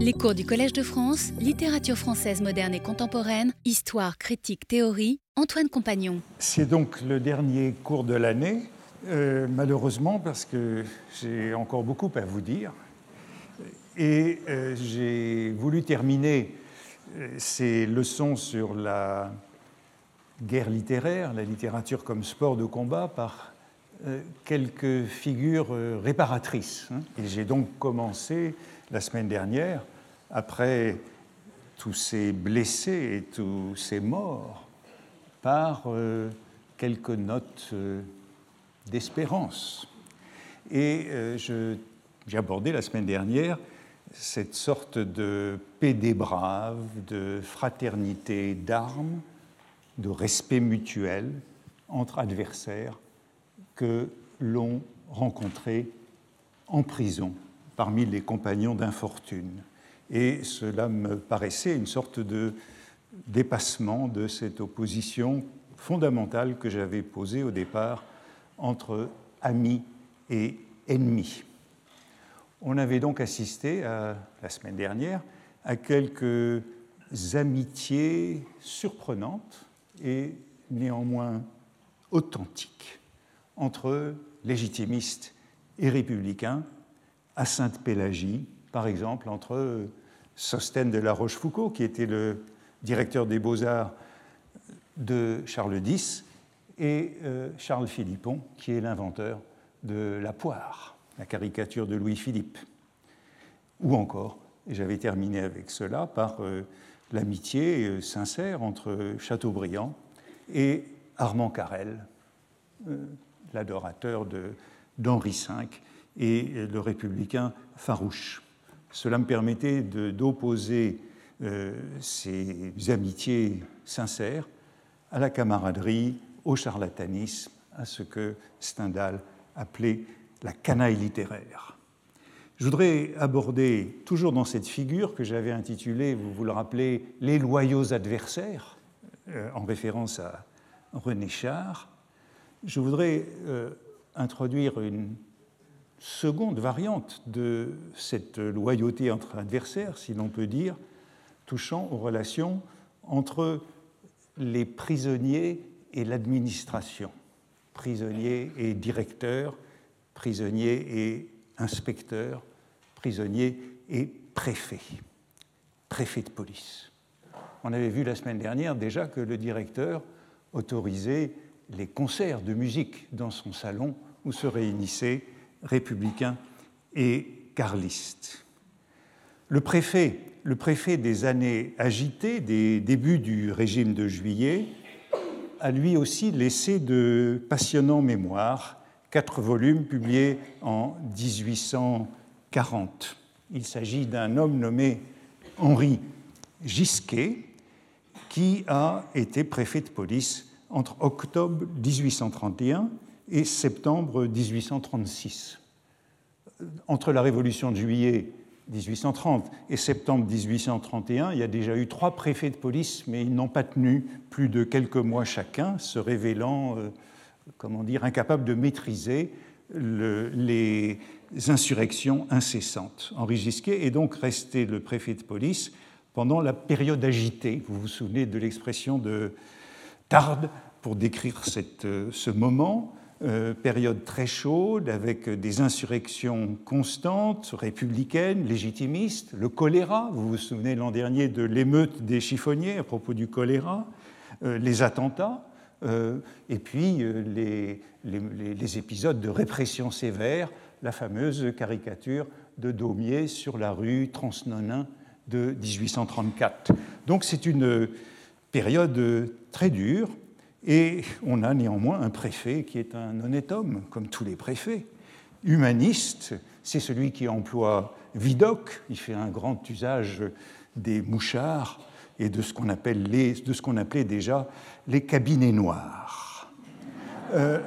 Les cours du Collège de France, littérature française moderne et contemporaine, histoire, critique, théorie, Antoine Compagnon. C'est donc le dernier cours de l'année, euh, malheureusement parce que j'ai encore beaucoup à vous dire. Et euh, j'ai voulu terminer euh, ces leçons sur la guerre littéraire, la littérature comme sport de combat, par quelques figures réparatrices. Hein. Et j'ai donc commencé la semaine dernière, après tous ces blessés et tous ces morts, par euh, quelques notes euh, d'espérance. Et euh, j'ai abordé la semaine dernière cette sorte de paix de fraternité d'armes, de respect mutuel entre adversaires que l'on rencontrait en prison parmi les compagnons d'infortune. Et cela me paraissait une sorte de dépassement de cette opposition fondamentale que j'avais posée au départ entre amis et ennemis. On avait donc assisté la semaine dernière à quelques amitiés surprenantes et néanmoins authentiques entre légitimistes et républicains à Sainte-Pélagie, par exemple, entre Sostène de la Rochefoucauld, qui était le directeur des beaux-arts de Charles X, et euh, Charles Philippon, qui est l'inventeur de la poire, la caricature de Louis-Philippe. Ou encore, et j'avais terminé avec cela, par euh, l'amitié euh, sincère entre Chateaubriand et Armand Carrel, l'adorateur d'Henri V, et le républicain farouche. Cela me permettait d'opposer euh, ces amitiés sincères à la camaraderie, au charlatanisme, à ce que Stendhal appelait la canaille littéraire. Je voudrais aborder, toujours dans cette figure que j'avais intitulée, vous vous le rappelez, Les loyaux adversaires, euh, en référence à René Char, je voudrais euh, introduire une seconde variante de cette loyauté entre adversaires, si l'on peut dire, touchant aux relations entre les prisonniers et l'administration, prisonniers et directeurs, prisonniers et inspecteurs, prisonniers et préfets, préfets de police. On avait vu la semaine dernière déjà que le directeur autorisait les concerts de musique dans son salon où se réunissaient républicain et carliste. Le préfet, le préfet des années agitées, des débuts du régime de juillet, a lui aussi laissé de passionnants mémoires, quatre volumes publiés en 1840. Il s'agit d'un homme nommé Henri Gisquet, qui a été préfet de police entre octobre 1831 et septembre 1836. Entre la Révolution de juillet 1830 et septembre 1831, il y a déjà eu trois préfets de police, mais ils n'ont pas tenu plus de quelques mois chacun, se révélant, euh, comment dire, incapables de maîtriser les insurrections incessantes. Henri Gisquet est donc resté le préfet de police pendant la période agitée. Vous vous souvenez de l'expression de Tarde pour décrire euh, ce moment. Euh, période très chaude avec des insurrections constantes, républicaines, légitimistes, le choléra, vous vous souvenez l'an dernier de l'émeute des chiffonniers à propos du choléra, euh, les attentats, euh, et puis les, les, épisodes de répression sévère, la fameuse caricature de Daumier sur la rue Transnonain de 1834. Donc c'est une période très dure et on a néanmoins un préfet qui est un honnête homme, comme tous les préfets. Humaniste, c'est celui qui emploie Vidocq, il fait un grand usage des mouchards et de ce qu'on appelait déjà les cabinets noirs. Euh,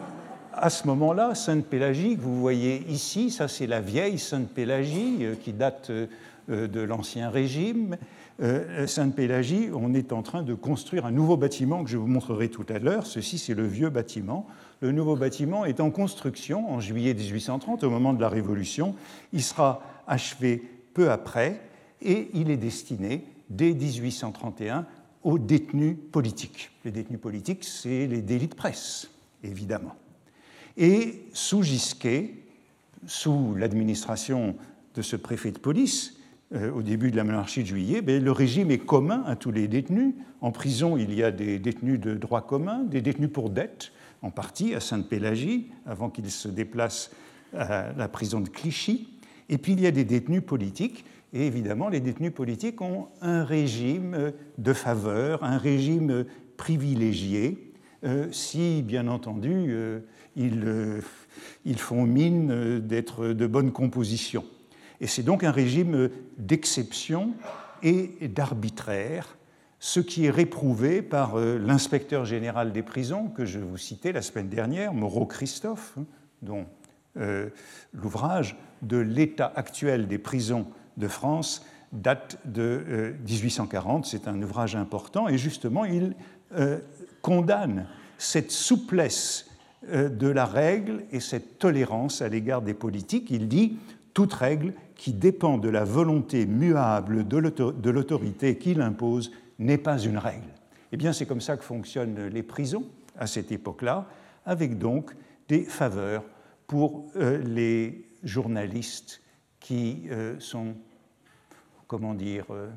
à ce moment-là, Sainte-Pélagie, que vous voyez ici, ça c'est la vieille Sainte-Pélagie euh, qui date euh, de l'Ancien Régime, Sainte-Pélagie, on est en train de construire un nouveau bâtiment que je vous montrerai tout à l'heure. Ceci, c'est le vieux bâtiment. Le nouveau bâtiment est en construction en juillet 1830, au moment de la Révolution. Il sera achevé peu après. et il est destiné, dès 1831, aux détenus politiques. Les détenus politiques, c'est les délits de presse, évidemment. Et sous Gisquet, sous l'administration de ce préfet de police, euh, au début de la monarchie de juillet, ben, le régime est commun à tous les détenus. En prison, il y a des détenus de droit commun, des détenus pour dette, en partie à Sainte-Pélagie, avant qu'ils se déplacent à la prison de Clichy. Et puis il y a des détenus politiques. Et évidemment, les détenus politiques ont un régime de faveur, un régime privilégié, euh, si, bien entendu, euh, ils, ils, font mine d'être de bonne composition. Et c'est donc un régime d'exception et d'arbitraire, ce qui est réprouvé par euh, l'inspecteur général des prisons que je vous citais la semaine dernière, Moreau Christophe, hein, dont euh, l'ouvrage de l'état actuel des prisons de France date de 1840. Euh, c'est un ouvrage important et justement il condamne cette souplesse de la règle et cette tolérance à l'égard des politiques. Il dit toute règle qui dépend de la volonté muable de l'autorité qui l'impose n'est pas une règle. Eh bien, c'est comme ça que fonctionnent les prisons à cette époque-là, avec donc des faveurs pour euh, les journalistes qui euh, sont, comment dire, euh,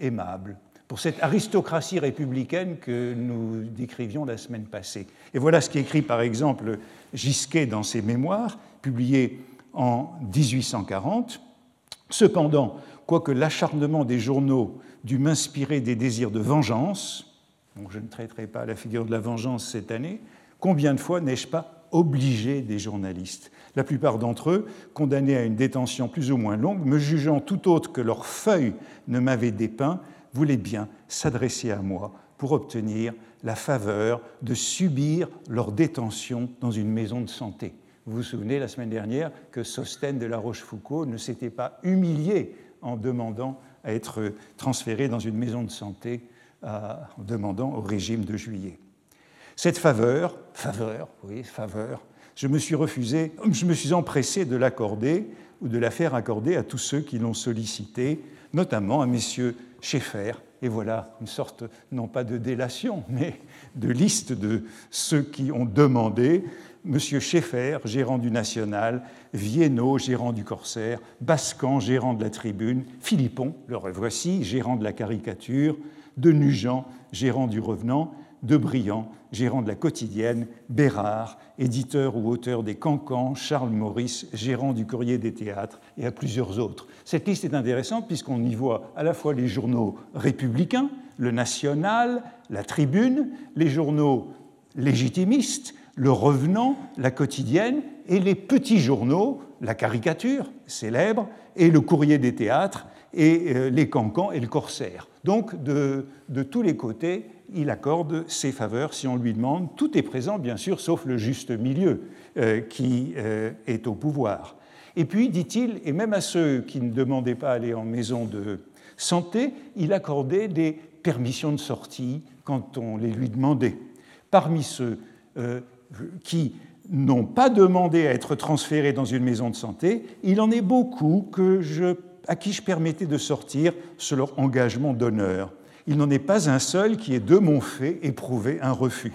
aimables, pour cette aristocratie républicaine que nous décrivions la semaine passée. Et voilà ce qu'écrit par exemple Gisquet dans ses mémoires, publiés en 1840. Cependant, quoique l'acharnement des journaux dût m'inspirer des désirs de vengeance, je ne traiterai pas la figure de la vengeance cette année, combien de fois n'ai-je pas obligé des journalistes? La plupart d'entre eux, condamnés à une détention plus ou moins longue, me jugeant tout autre que leur feuille ne m'avait dépeint, voulaient bien s'adresser à moi pour obtenir la faveur de subir leur détention dans une maison de santé. Vous vous souvenez la semaine dernière que Sostène de la Rochefoucauld ne s'était pas humilié en demandant à être transféré dans une maison de santé, en demandant au régime de juillet. Cette faveur, faveur, oui, faveur, je me suis refusé, je me suis empressé de l'accorder ou de la faire accorder à tous ceux qui l'ont sollicité, notamment à messieurs Schaeffer. Et voilà une sorte, non pas de délation, mais de liste de ceux qui ont demandé M. Schaeffer, gérant du National, Viennot, gérant du Corsaire, Bascan, gérant de la Tribune, Philippon, le revoici, gérant de la caricature, de Nugent, gérant du Revenant, de Briand, gérant de la quotidienne, Bérard, éditeur ou auteur des Cancans, Charles Maurice, gérant du Courrier des théâtres, et à plusieurs autres. Cette liste est intéressante puisqu'on y voit à la fois les journaux républicains, le National, la Tribune, les journaux légitimistes, le Revenant, la quotidienne, et les petits journaux, la caricature célèbre, et le courrier des théâtres, et euh, les cancans et le corsaire. Donc, de, tous les côtés, il accorde ses faveurs si on lui demande. Tout est présent, bien sûr, sauf le juste milieu euh, qui euh, est au pouvoir. Et puis, dit-il, et même à ceux qui ne demandaient pas aller en maison de santé, il accordait des permissions de sortie quand on les lui demandait. Parmi ceux qui n'ont pas demandé à être transférés dans une maison de santé, il en est beaucoup que je, à qui je permettais de sortir sur leur engagement d'honneur. Il n'en est pas un seul qui ait de mon fait éprouvé un refus.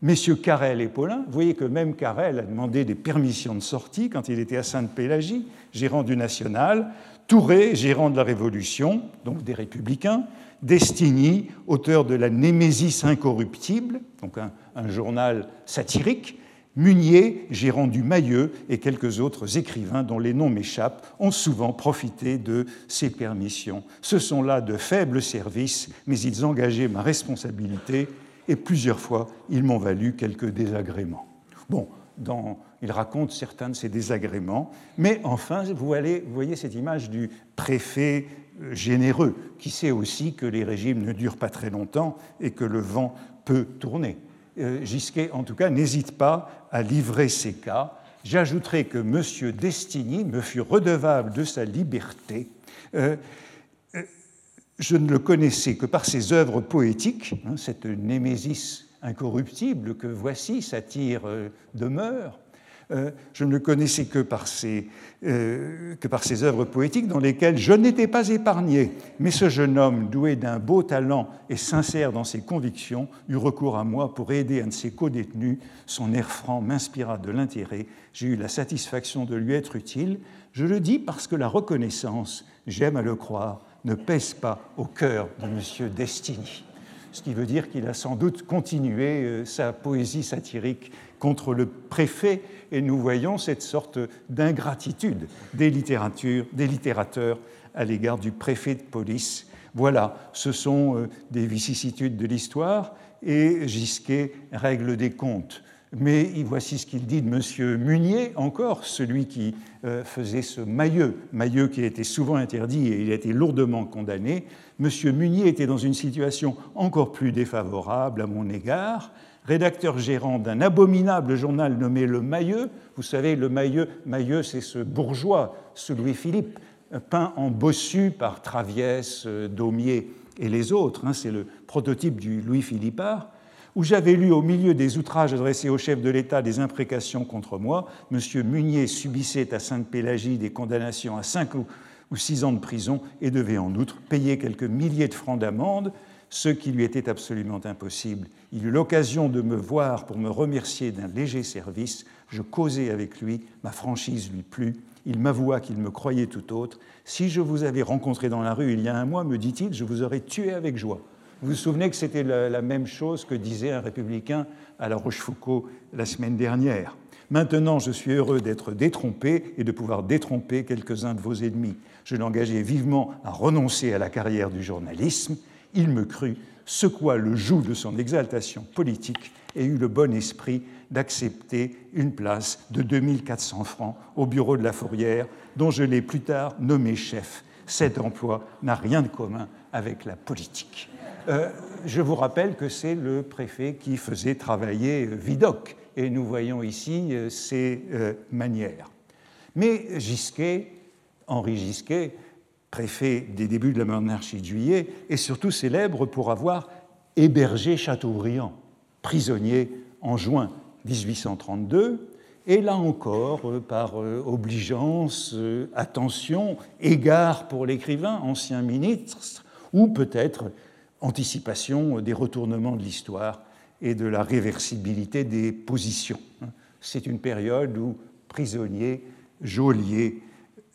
Messieurs Carrel et Paulin, vous voyez que même Carrel a demandé des permissions de sortie quand il était à Sainte-Pélagie, gérant du National, Touré, gérant de la Révolution, donc des Républicains, Destigny, auteur de la Némésis incorruptible, donc un, journal satirique, Munier, gérant du Mailleux, et quelques autres écrivains dont les noms m'échappent, ont souvent profité de ces permissions. Ce sont là de faibles services, mais ils engageaient ma responsabilité et plusieurs fois ils m'ont valu quelques désagréments. Bon, il raconte certains de ces désagréments, mais enfin, vous voyez cette image du préfet euh, généreux, qui sait aussi que les régimes ne durent pas très longtemps et que le vent peut tourner. Euh, Gisquet, en tout cas, n'hésite pas à livrer ces cas. J'ajouterai que M. Destigny me fut redevable de sa liberté. Euh, je ne le connaissais que par ses œuvres poétiques, hein, cette némésis incorruptible que voici, satire demeure, Euh, je ne le connaissais que par, ses, euh, que par ses œuvres poétiques dans lesquelles je n'étais pas épargné. Mais ce jeune homme, doué d'un beau talent et sincère dans ses convictions, eut recours à moi pour aider un de ses co-détenus. Son air franc m'inspira de l'intérêt. J'ai eu la satisfaction de lui être utile. Je le dis parce que la reconnaissance, j'aime à le croire, ne pèse pas au cœur de M. Destiny ce qui veut dire qu'il a sans doute continué euh, sa poésie satirique contre le préfet, et nous voyons cette sorte d'ingratitude des, des littérateurs à l'égard du préfet de police. Voilà, ce sont euh, des vicissitudes de l'histoire, et Gisquet règle des comptes. Mais voici ce qu'il dit de M. Munier, encore, celui qui euh, faisait ce mailleux, mailleux qui a été souvent interdit et il a été lourdement condamné. M. Munier était dans une situation encore plus défavorable à mon égard, rédacteur gérant d'un abominable journal nommé Le Mailleux. Vous savez, Le Mailleux, Mailleux c'est ce bourgeois, ce Louis-Philippe, peint en bossu par Traviès, euh, Daumier et les autres. Hein, c'est le prototype du Louis-Philippard où j'avais lu au milieu des outrages adressés au chef de l'État des imprécations contre moi. M. Munier subissait à Sainte-Pélagie des condamnations à cinq ou six ans de prison et devait en outre payer quelques milliers de francs d'amende, ce qui lui était absolument impossible. Il eut l'occasion de me voir pour me remercier d'un léger service. Je causai avec lui, ma franchise lui plut. Il m'avoua qu'il me croyait tout autre. Si je vous avais rencontré dans la rue il y a un mois, me dit-il, je vous aurais tué avec joie. Vous vous souvenez que c'était la, même chose que disait un républicain à la Rochefoucauld la semaine dernière. Maintenant, je suis heureux d'être détrompé et de pouvoir détromper quelques-uns de vos ennemis. Je l'engageais vivement à renoncer à la carrière du journalisme. Il me crut, secoua le joug de son exaltation politique et eut le bon esprit d'accepter une place de 2400 francs au bureau de la Fourrière, dont je l'ai plus tard nommé chef. Cet emploi n'a rien de commun avec la politique. Euh, je vous rappelle que c'est le préfet qui faisait travailler euh, Vidocq, et nous voyons ici euh, ses manières. Mais Gisquet, Henri Gisquet, préfet des débuts de la monarchie de Juillet, est surtout célèbre pour avoir hébergé Chateaubriand, prisonnier en juin 1832, et là encore, par obligeance, attention, égard pour l'écrivain, ancien ministre, ou peut-être anticipation des retournements de l'histoire et de la réversibilité des positions. C'est une période où prisonniers, geôliers,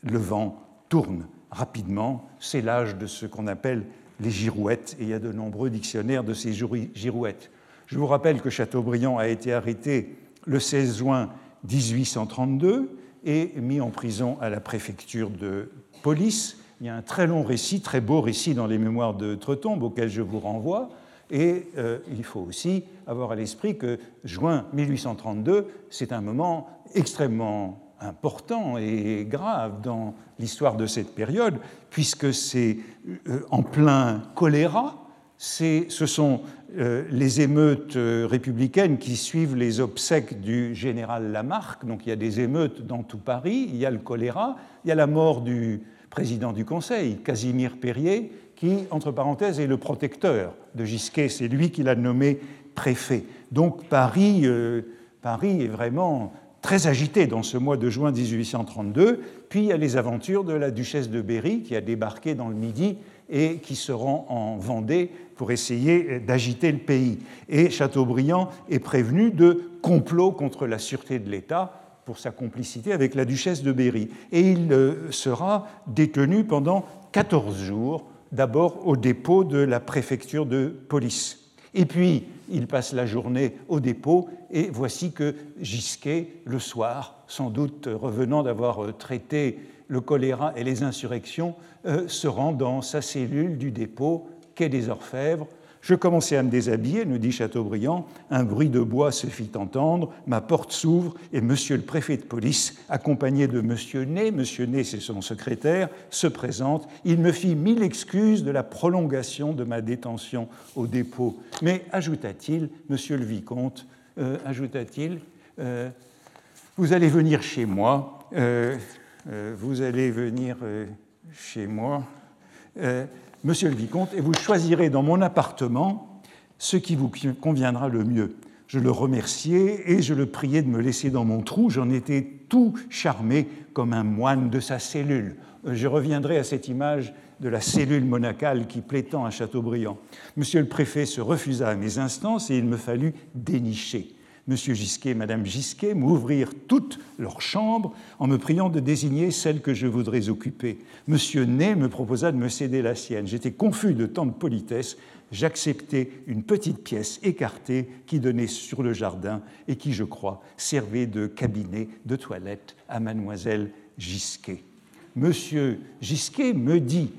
le vent tourne rapidement. C'est l'âge de ce qu'on appelle les girouettes, et il y a de nombreux dictionnaires de ces girouettes. Je vous rappelle que Chateaubriand a été arrêté le 16 juin 1832 et mis en prison à la préfecture de police il y a un très long récit, très beau récit dans les mémoires de Tretombe auquel je vous renvoie. Et euh, il faut aussi avoir à l'esprit que juin 1832, c'est un moment extrêmement important et grave dans l'histoire de cette période, puisque c'est euh, en plein choléra, ce sont euh, les émeutes républicaines qui suivent les obsèques du général Lamarck, donc il y a des émeutes dans tout Paris, il y a le choléra, il y a la mort du président du Conseil, Casimir Perrier, qui, entre parenthèses, est le protecteur de Gisquet. C'est lui qui l'a nommé préfet. Donc Paris, euh, Paris est vraiment très agité dans ce mois de juin 1832. Puis il y a les aventures de la duchesse de Berry qui a débarqué dans le Midi et qui se rend en Vendée pour essayer d'agiter le pays. Et Chateaubriand est prévenu de complot contre la sûreté de l'État pour sa complicité avec la duchesse de Berry. Et il euh, sera détenu pendant 14 jours, d'abord au dépôt de la préfecture de police. Et puis, il passe la journée au dépôt, et voici que Gisquet, le soir, sans doute revenant d'avoir euh, traité le choléra et les insurrections, euh, se rend dans sa cellule du dépôt, quai des Orfèvres, je commençai à me déshabiller, nous dit Chateaubriand. Un bruit de bois se fit entendre, ma porte s'ouvre et monsieur le préfet de police, accompagné de monsieur Ney, monsieur Ney c'est son secrétaire, se présente. Il me fit mille excuses de la prolongation de ma détention au dépôt. Mais ajouta-t-il, monsieur le vicomte, euh, ajouta-t-il, euh, vous allez venir chez moi, euh, vous allez venir chez moi monsieur le vicomte, et vous choisirez dans mon appartement ce qui vous conviendra le mieux. Je le remerciai et je le priai de me laisser dans mon trou. J'en étais tout charmé comme un moine de sa cellule. Je reviendrai à cette image de la cellule monacale qui plaît tant à Chateaubriand. Monsieur le préfet se refusa à mes instances et il me fallut dénicher. Monsieur Gisquet et Madame Gisquet m'ouvrirent toutes leurs chambres en me priant de désigner celle que je voudrais occuper. Monsieur Ney me proposa de me céder la sienne. J'étais confus de tant de politesse. J'acceptai une petite pièce écartée qui donnait sur le jardin et qui, je crois, servait de cabinet de toilette à Mademoiselle Gisquet. Monsieur Gisquet me dit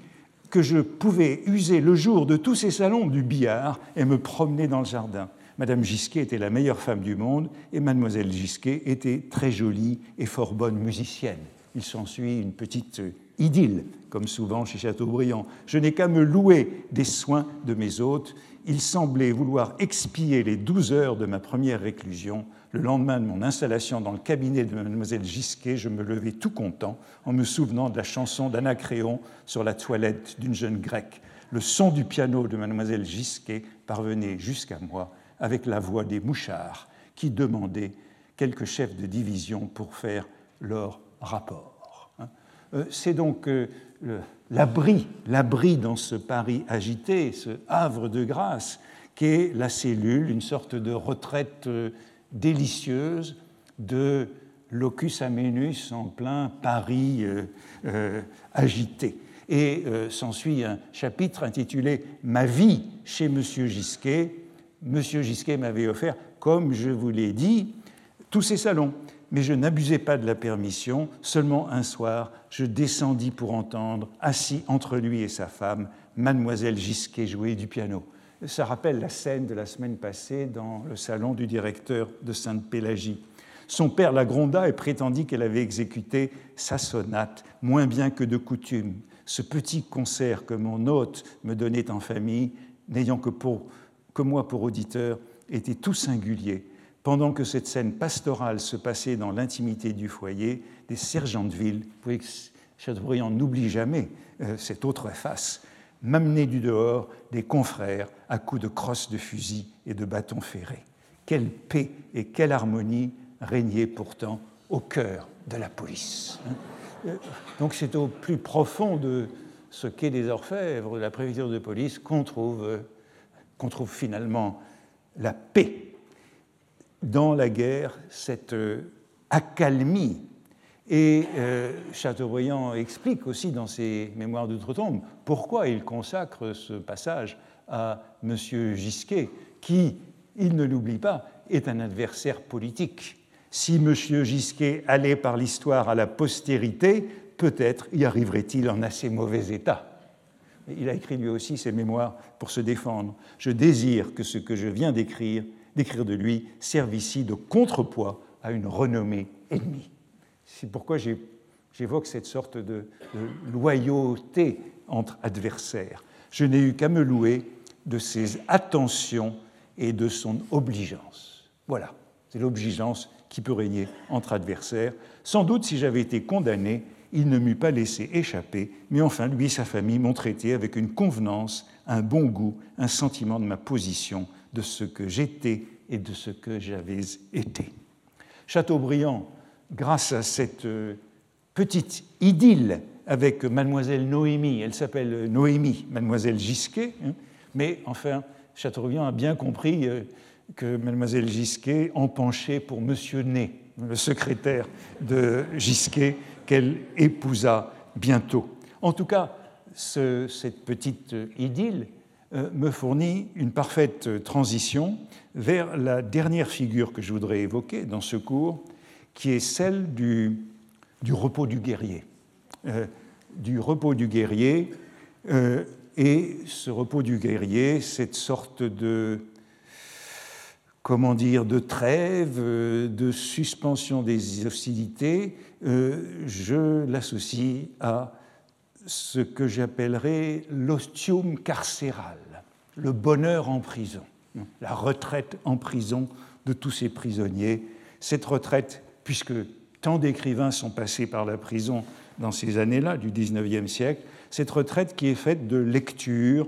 que je pouvais user le jour de tous ces salons du billard et me promener dans le jardin. Madame Gisquet était la meilleure femme du monde et mademoiselle Gisquet était très jolie et fort bonne musicienne. Il s'ensuit une petite idylle, comme souvent chez Chateaubriand. Je n'ai qu'à me louer des soins de mes hôtes. Ils semblaient vouloir expier les douze heures de ma première réclusion. Le lendemain de mon installation dans le cabinet de mademoiselle Gisquet, je me levai tout content en me souvenant de la chanson d'Anacréon sur la toilette d'une jeune grecque. Le son du piano de mademoiselle Gisquet parvenait jusqu'à moi avec la voix des mouchards qui demandaient quelques chefs de division pour faire leur rapport. Hein. Euh, c'est donc euh, l'abri, l'abri dans ce Paris agité, ce havre de grâce, qu'est la cellule, une sorte de retraite euh, délicieuse de locus amenus en plein Paris agité. Et s'ensuit un chapitre intitulé Ma vie chez M. Gisquet, M. Gisquet m'avait offert, comme je vous l'ai dit, tous ces salons. Mais je n'abusais pas de la permission. Seulement un soir, je descendis pour entendre, assis entre lui et sa femme, Mademoiselle Gisquet jouer du piano. Ça rappelle la scène de la semaine passée dans le salon du directeur de Sainte-Pélagie. Son père la gronda et prétendit qu'elle avait exécuté sa sonate moins bien que de coutume. Ce petit concert que mon hôte me donnait en famille, n'ayant que pour que moi pour auditeur était tout singulier. Pendant que cette scène pastorale se passait dans l'intimité du foyer, des sergents de ville, que Chateaubriand n'oublie jamais euh, cette autre face, m'amenaient du dehors des confrères à coups de crosses de fusil et de bâtons ferrés. Quelle paix et quelle harmonie régnaient pourtant au cœur de la police. Euh, donc c'est au plus profond de ce qu'est des orfèvres, de la préfecture de police, qu'on trouve euh, qu'on trouve finalement la paix dans la guerre, cette euh, accalmie. Et euh, Chateaubriand explique aussi dans ses Mémoires d'outre-tombe pourquoi il consacre ce passage à M. Gisquet, qui, il ne l'oublie pas, est un adversaire politique. Si M. Gisquet allait par l'histoire à la postérité, peut-être y arriverait-il en assez mauvais état. Il a écrit lui aussi ses mémoires pour se défendre. Je désire que ce que je viens d'écrire, d'écrire de lui, serve ici de contrepoids à une renommée ennemie. C'est pourquoi j'évoque cette sorte de, loyauté entre adversaires. Je n'ai eu qu'à me louer de ses attentions et de son obligeance. Voilà, c'est l'obligeance qui peut régner entre adversaires. Sans doute, si j'avais été condamné, il ne m'eût pas laissé échapper, mais enfin, lui et sa famille m'ont traité avec une convenance, un bon goût, un sentiment de ma position, de ce que j'étais et de ce que j'avais été. Chateaubriand, grâce à cette euh, petite idylle avec mademoiselle Noémie, elle s'appelle Noémie, mademoiselle Gisquet, hein, mais enfin, Chateaubriand a bien compris euh, que mademoiselle Gisquet en penchait pour monsieur Ney, le secrétaire de Gisquet, qu'elle épousa bientôt. En tout cas, cette petite idylle euh, me fournit une parfaite transition vers la dernière figure que je voudrais évoquer dans ce cours, qui est celle du, repos du guerrier. Euh, du repos du guerrier, euh, et ce repos du guerrier, cette sorte de comment dire, de trêve, euh, de suspension des hostilités, euh, je l'associe à ce que j'appellerais l'ostium carcéral, le bonheur en prison, la retraite en prison de tous ces prisonniers. Cette retraite, puisque tant d'écrivains sont passés par la prison dans ces années-là du XIXe siècle, cette retraite qui est faite de lecture,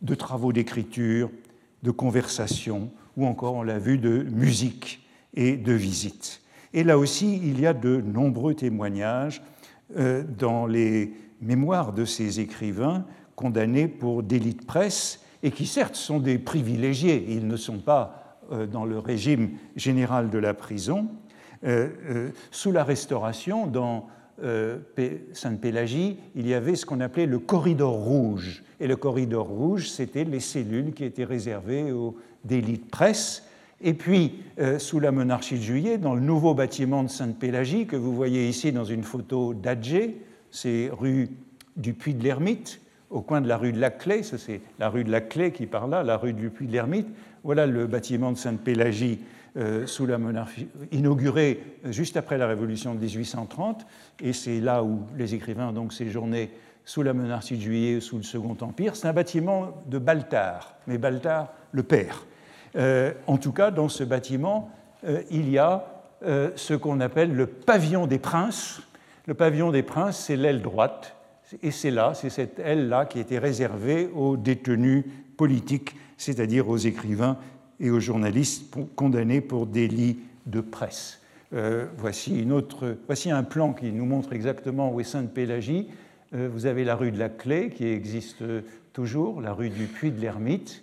de travaux d'écriture, de conversation, ou encore, on l'a vu, de musique et de visite. Et là aussi, il y a de nombreux témoignages euh, dans les mémoires de ces écrivains condamnés pour délit de presse et qui certes sont des privilégiés, ils ne sont pas euh, dans le régime général de la prison. Euh, sous la Restauration, dans Sainte-Pélagie, il y avait ce qu'on appelait le corridor rouge. Et le corridor rouge, c'était les cellules qui étaient réservées aux délits de presse et puis, euh, sous la monarchie de Juillet, dans le nouveau bâtiment de Sainte-Pélagie, que vous voyez ici dans une photo d'Adjé, c'est rue du Puy de l'Ermite, au coin de la rue de la Clé, c'est la rue de la Clé qui part là, la rue du Puy de l'Ermite. Voilà le bâtiment de Sainte-Pélagie euh, sous la monarchie, inauguré juste après la Révolution de 1830, et c'est là où les écrivains ont donc séjourné sous la monarchie de Juillet, sous le Second Empire. C'est un bâtiment de Baltard, mais Baltard le père. Euh, en tout cas, dans ce bâtiment, euh, il y a euh, ce qu'on appelle le pavillon des princes. Le pavillon des princes, c'est l'aile droite, et c'est là, c'est cette aile-là qui était réservée aux détenus politiques, c'est-à-dire aux écrivains et aux journalistes condamnés pour délit de presse. voici, une autre, voici un plan qui nous montre exactement où est Sainte-Pélagie. vous avez la rue de la Clé qui existe toujours, la rue du Puy de l'Ermite,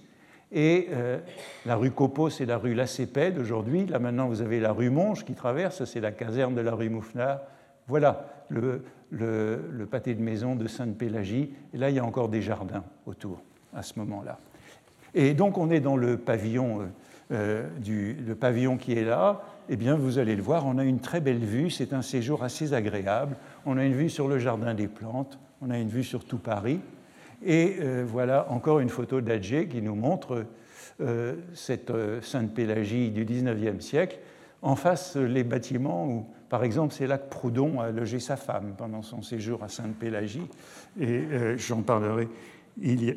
et euh, la rue Copeau, c'est la rue Lacépède aujourd'hui. Là maintenant, vous avez la rue Monge qui traverse, c'est la caserne de la rue Moufnard. Voilà le, pâté de maison de Sainte-Pélagie. Et là, il y a encore des jardins autour à ce moment-là. Et donc, on est dans le pavillon, euh, euh, du, le pavillon qui est là. Eh bien, vous allez le voir, on a une très belle vue. C'est un séjour assez agréable. On a une vue sur le jardin des plantes. On a une vue sur tout Paris. Et euh, voilà encore une photo d'Adjé qui nous montre euh, cette euh, Sainte-Pélagie du XIXe siècle. En face, les bâtiments où, par exemple, c'est là que Proudhon a logé sa femme pendant son séjour à Sainte-Pélagie. Et j'en parlerai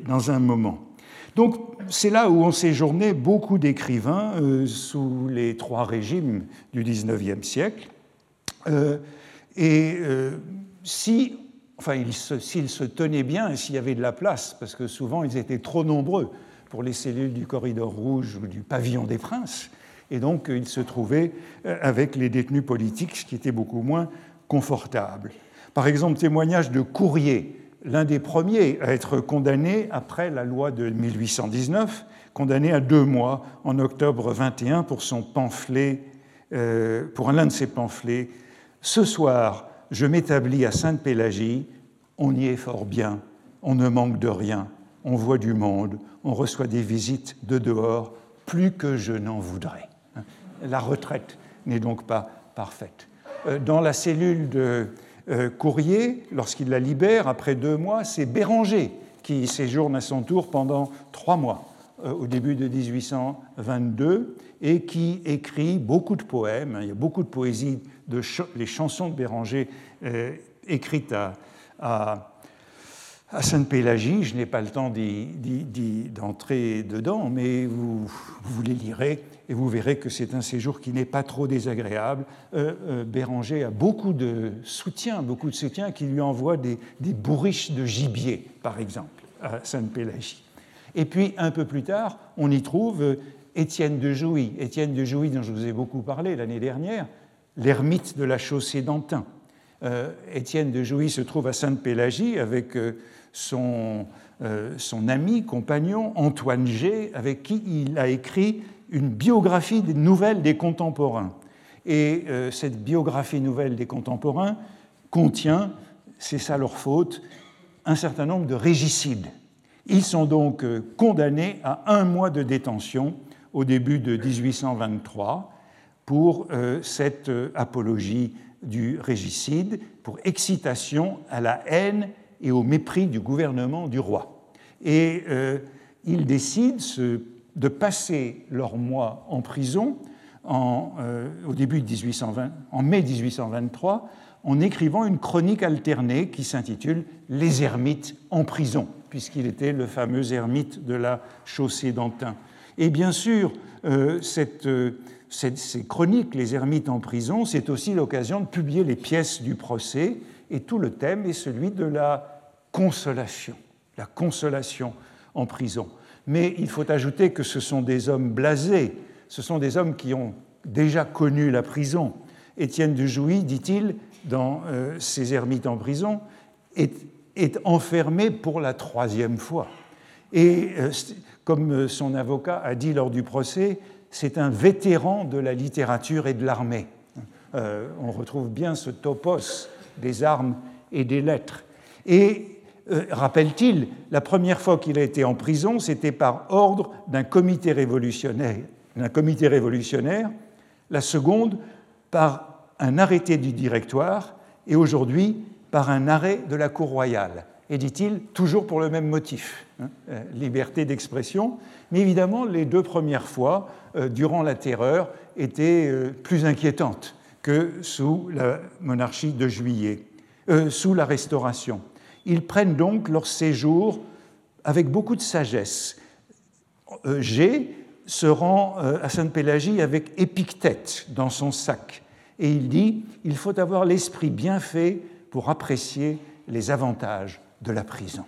dans un moment. Donc, c'est là où ont séjourné beaucoup d'écrivains sous les trois régimes du XIXe siècle. et si enfin, s'ils se tenaient bien et s'il y avait de la place, parce que souvent ils étaient trop nombreux pour les cellules du corridor rouge ou du pavillon des princes, et donc ils se trouvaient euh, avec les détenus politiques, ce qui était beaucoup moins confortable. Par exemple, témoignage de Courrier, l'un des premiers à être condamné après la loi de 1819, condamné à deux mois en octobre 21 pour son pamphlet, euh, pour l'un de ses pamphlets. Ce soir, je m'établis à Sainte-Pélagie, on y est fort bien, on ne manque de rien, on voit du monde, on reçoit des visites de dehors, plus que je n'en voudrais. La retraite n'est donc pas parfaite. Euh, dans la cellule de euh, Courrier, lorsqu'il la libère, après deux mois, c'est Béranger qui séjourne à son tour pendant trois mois euh, au début de 1822 et qui écrit beaucoup de poèmes. Il y a beaucoup de poésie, les chansons de Béranger écrites à, à, Sainte-Pélagie. Je n'ai pas le temps d'entrer dedans, mais vous, les lirez et vous verrez que c'est un séjour qui n'est pas trop désagréable. Euh, euh, Béranger a beaucoup de soutien, beaucoup de soutien qui lui envoie des, des bourriches de gibier, par exemple, à Sainte-Pélagie. Et puis, un peu plus tard, on y trouve euh, Étienne de Jouy. Étienne de Jouy, dont je vous ai beaucoup parlé l'année dernière, l'ermite de la chaussée d'Antin. Euh, Étienne de Jouy se trouve à Sainte-Pélagie avec euh, son, euh, son, ami, compagnon, Antoine G, avec qui il a écrit une biographie nouvelle des contemporains. Et cette biographie nouvelle des contemporains contient, c'est ça leur faute, un certain nombre de régicides. Ils sont donc condamnés à un mois de détention au début de 1823 pour cette apologie du régicide pour excitation à la haine et au mépris du gouvernement du roi. Et euh, ils décident de passer leur mois en prison en, euh, au début de 1820, en mai 1823 en écrivant une chronique alternée qui s'intitule Les ermites en prison, puisqu'il était le fameux ermite de la chaussée d'Antin. Et bien sûr, euh, cette, ces chroniques, Les ermites en prison, c'est aussi l'occasion de publier les pièces du procès, et tout le thème est celui de la consolation, la consolation en prison. Mais il faut ajouter que ce sont des hommes blasés, ce sont des hommes qui ont déjà connu la prison. Étienne de Jouy, dit-il, dans euh, Ses ermites en prison, est, enfermé pour la troisième fois. Et euh, comme son avocat a dit lors du procès, c'est un vétéran de la littérature et de l'armée. Euh, on retrouve bien ce topos des armes et des lettres. Et euh, rappelle-t-il, la première fois qu'il a été en prison, c'était par ordre d'un comité révolutionnaire, d'un comité révolutionnaire, la seconde par un arrêté du directoire, et aujourd'hui par un arrêt de la Cour royale. Et dit-il, toujours pour le même motif, hein, euh, liberté d'expression. Mais évidemment, les deux premières fois, euh, durant la terreur, étaient plus inquiétantes que sous la monarchie de juillet, sous la restauration. Ils prennent donc leur séjour avec beaucoup de sagesse. Euh, G se rend euh, à Sainte-Pélagie avec Épictète dans son sac et il dit il faut avoir l'esprit bien fait pour apprécier les avantages de la prison.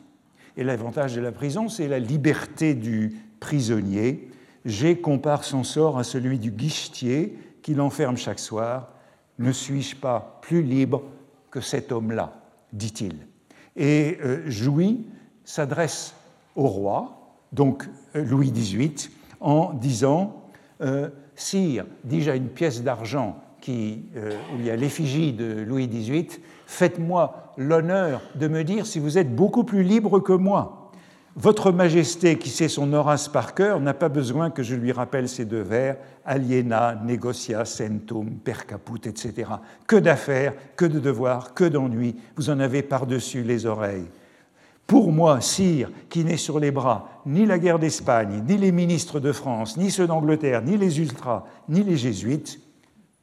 Et l'avantage de la prison, c'est la liberté du prisonnier. G compare son sort à celui du guichetier qui l'enferme chaque soir. Ne suis-je pas plus libre que cet homme-là dit-il. Et euh, Jouy s'adresse au roi, donc euh, Louis XVIII, en disant euh, Sire, dis-je à une pièce d'argent où il y a l'effigie de Louis XVIII, faites-moi l'honneur de me dire si vous êtes beaucoup plus libre que moi. Votre Majesté, qui sait son Horace par cœur, n'a pas besoin que je lui rappelle ces deux vers aliena, negotia, centum, per caput, etc. Que d'affaires, que de devoirs, que d'ennuis, vous en avez par-dessus les oreilles. Pour moi, sire, qui n'ai sur les bras ni la guerre d'Espagne, ni les ministres de France, ni ceux d'Angleterre, ni les ultras, ni les jésuites,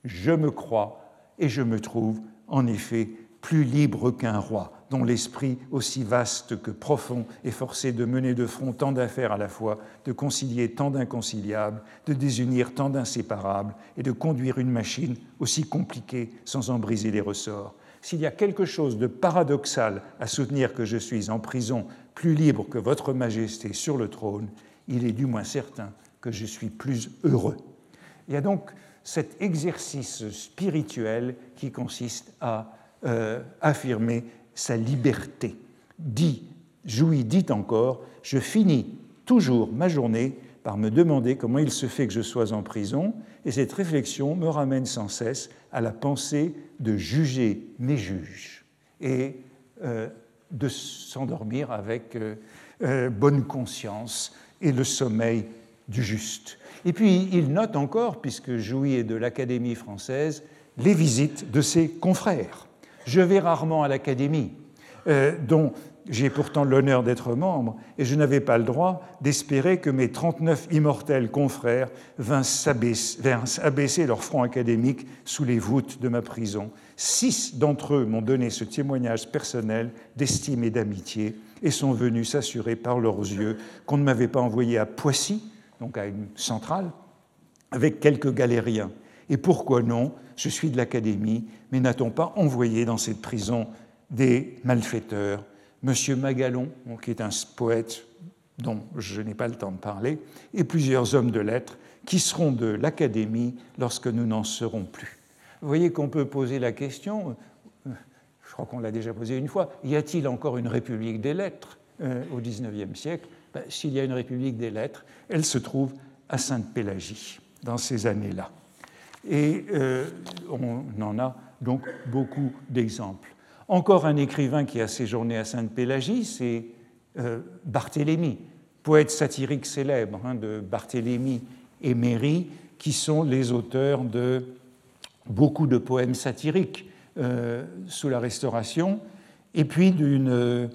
je me crois et je me trouve en effet plus libre qu'un roi dont l'esprit, aussi vaste que profond, est forcé de mener de front tant d'affaires à la fois, de concilier tant d'inconciliables, de désunir tant d'inséparables, et de conduire une machine aussi compliquée sans en briser les ressorts. S'il y a quelque chose de paradoxal à soutenir que je suis en prison plus libre que votre Majesté sur le trône, il est du moins certain que je suis plus heureux. Il y a donc cet exercice spirituel qui consiste à euh, affirmer sa liberté. Dit, Jouy dit encore, je finis toujours ma journée par me demander comment il se fait que je sois en prison, et cette réflexion me ramène sans cesse à la pensée de juger mes juges et euh, de s'endormir avec euh, bonne conscience et le sommeil du juste. Et puis il note encore, puisque Jouy est de l'Académie française, les visites de ses confrères. Je vais rarement à l'Académie, euh, dont j'ai pourtant l'honneur d'être membre, et je n'avais pas le droit d'espérer que mes 39 immortels confrères vinssent abaisser, leur front académique sous les voûtes de ma prison. Six d'entre eux m'ont donné ce témoignage personnel d'estime et d'amitié, et sont venus s'assurer par leurs yeux qu'on ne m'avait pas envoyé à Poissy, donc à une centrale, avec quelques galériens. Et pourquoi non Je suis de l'Académie, mais n'a-t-on pas envoyé dans cette prison des malfaiteurs? Monsieur Magalon, qui est un poète dont je n'ai pas le temps de parler, et plusieurs hommes de lettres qui seront de l'Académie lorsque nous n'en serons plus. Vous voyez qu'on peut poser la question, euh, je crois qu'on l'a déjà posée une fois, y a-t-il encore une République des lettres euh, au XIXe siècle? Ben, S'il y a une République des lettres, elle se trouve à Sainte-Pélagie dans ces années-là. Et euh, on en a donc beaucoup d'exemples. Encore un écrivain qui a séjourné à Sainte-Pélagie, c'est euh, Barthélemy, poète satirique célèbre hein, de Barthélemy et Méry, qui sont les auteurs de beaucoup de poèmes satiriques euh, sous la Restauration, et puis d'une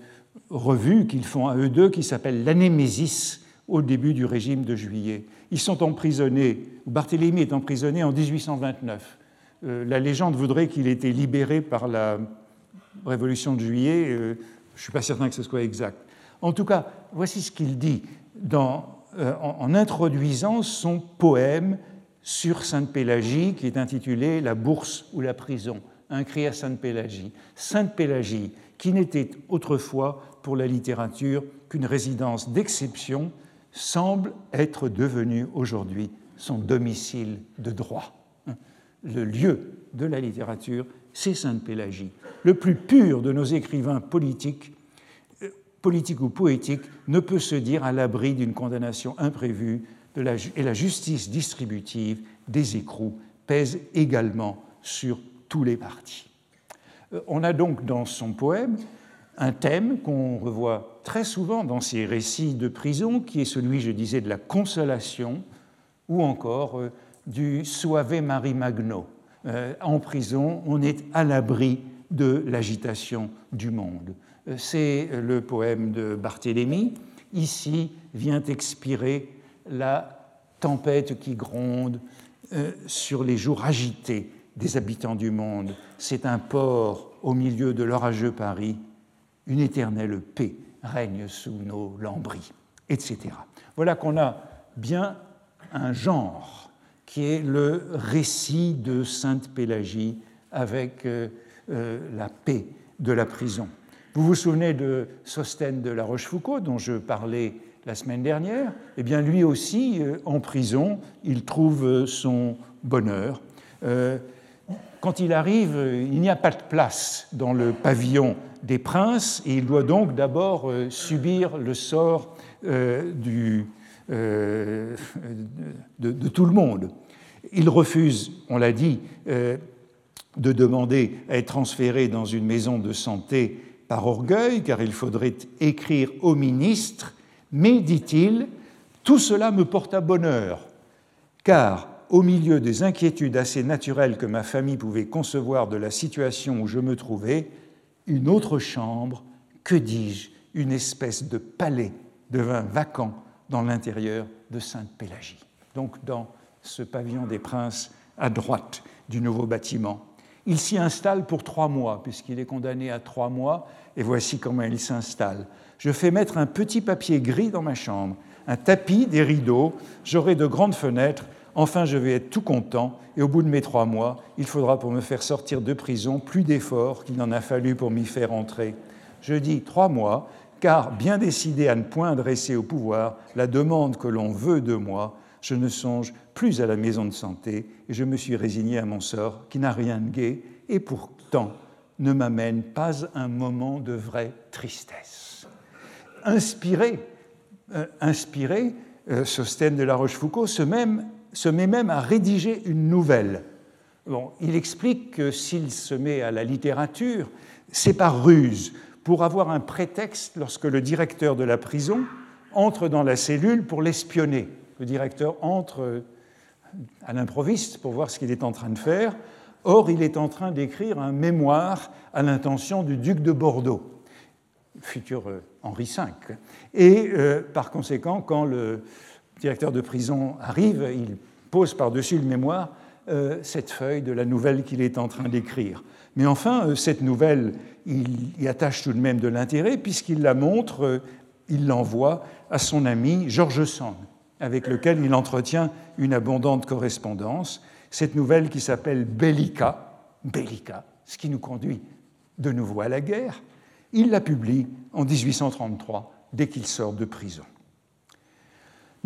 revue qu'ils font à eux deux qui s'appelle L'Anémésis au début du régime de juillet. Ils sont emprisonnés, Barthélemy est emprisonné en 1829. Euh, la légende voudrait qu'il ait été libéré par la Révolution de juillet. Euh, je ne suis pas certain que ce soit exact. En tout cas, voici ce qu'il dit euh, en, introduisant son poème sur Sainte-Pélagie, qui est intitulé La bourse ou la prison, un cri à Sainte-Pélagie. Sainte-Pélagie, qui n'était autrefois pour la littérature qu'une résidence d'exception, semble être devenu aujourd'hui son domicile de droit. Le lieu de la littérature, c'est Sainte-Pélagie. Le plus pur de nos écrivains politiques, euh, politiques ou poétiques, ne peut se dire à l'abri d'une condamnation imprévue et la justice distributive des écrous pèse également sur tous les partis. Euh, on a donc dans son poème un thème qu'on revoit très souvent dans ses récits de prison, qui est celui, je disais, de la consolation, ou encore euh, du Suave Mari Magno. Euh, en prison, on est à l'abri de l'agitation du monde. C'est le poème de Barthélemy. Ici vient expirer la tempête qui gronde sur les jours agités des habitants du monde. C'est un port au milieu de l'orageux Paris. Une éternelle paix règne sous nos lambris, etc. Voilà qu'on a bien un genre qui est le récit de Sainte Pélagie avec euh, euh, la paix de la prison. Vous vous souvenez de Sostène de la Rochefoucauld, dont je parlais la semaine dernière? Eh bien, lui aussi, euh, en prison, il trouve son bonheur. Quand il arrive, il n'y a pas de place dans le pavillon des princes et il doit donc d'abord euh, subir le sort euh, euh, de, tout le monde. Il refuse, on l'a dit, de demander à être transféré dans une maison de santé par orgueil, car il faudrait écrire au ministre, mais, dit-il, tout cela me porte à bonheur, car au milieu des inquiétudes assez naturelles que ma famille pouvait concevoir de la situation où je me trouvais, une autre chambre, que dis-je, une espèce de palais devint vacant dans l'intérieur de Sainte-Pélagie. Donc dans ce pavillon des princes à droite du nouveau bâtiment. Il s'y installe pour trois mois, puisqu'il est condamné à trois mois, et voici comment il s'installe. Je fais mettre un petit papier gris dans ma chambre, un tapis, des rideaux, j'aurai de grandes fenêtres Enfin, je vais être tout content, et au bout de mes trois mois, il faudra pour me faire sortir de prison plus d'efforts qu'il n'en a fallu pour m'y faire entrer. Je dis trois mois, car bien décidé à ne point adresser au pouvoir la demande que l'on veut de moi, je ne songe plus à la maison de santé, et je me suis résigné à mon sort, qui n'a rien de gai, et pourtant ne m'amène pas un moment de vraie tristesse. Inspiré, euh, inspiré, euh, de la Rochefoucauld se même se met même à rédiger une nouvelle. Bon, il explique que s'il se met à la littérature, c'est par ruse, pour avoir un prétexte lorsque le directeur de la prison entre dans la cellule pour l'espionner. Le directeur entre à l'improviste pour voir ce qu'il est en train de faire. Or, il est en train d'écrire un mémoire à l'intention du duc de Bordeaux, futur euh, Henri V. Et euh, par conséquent, quand le, directeur de prison arrive, il pose par-dessus le mémoire euh, cette feuille de la nouvelle qu'il est en train d'écrire. Mais enfin, euh, cette nouvelle, il y attache tout de même de l'intérêt puisqu'il la montre, euh, il l'envoie à son ami George Sand, avec lequel il entretient une abondante correspondance. Cette nouvelle qui s'appelle Bellica, Bellica, ce qui nous conduit de nouveau à la guerre, il la publie en 1833, dès qu'il sort de prison.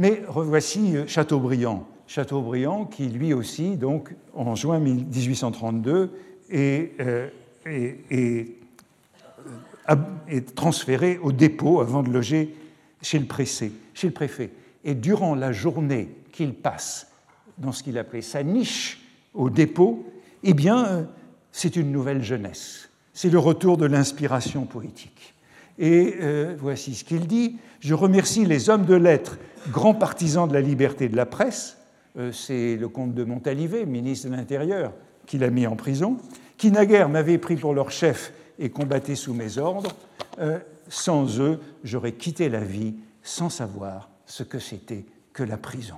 Mais revoici euh, Chateaubriand. Chateaubriand qui lui aussi, donc, en juin 1832, est, euh, euh, est, transféré au dépôt avant de loger chez le, chez le préfet. Et durant la journée qu'il passe dans ce qu'il appelait sa niche au dépôt, eh bien, c'est une nouvelle jeunesse. C'est le retour de l'inspiration poétique. Et voici ce qu'il dit. Je remercie les hommes de lettres grand partisan de la liberté de la presse, euh, c'est le comte de Montalivet, ministre de l'Intérieur, qui l'a mis en prison, qui naguère m'avait pris pour leur chef et combattait sous mes ordres. Euh, sans eux, j'aurais quitté la vie sans savoir ce que c'était que la prison.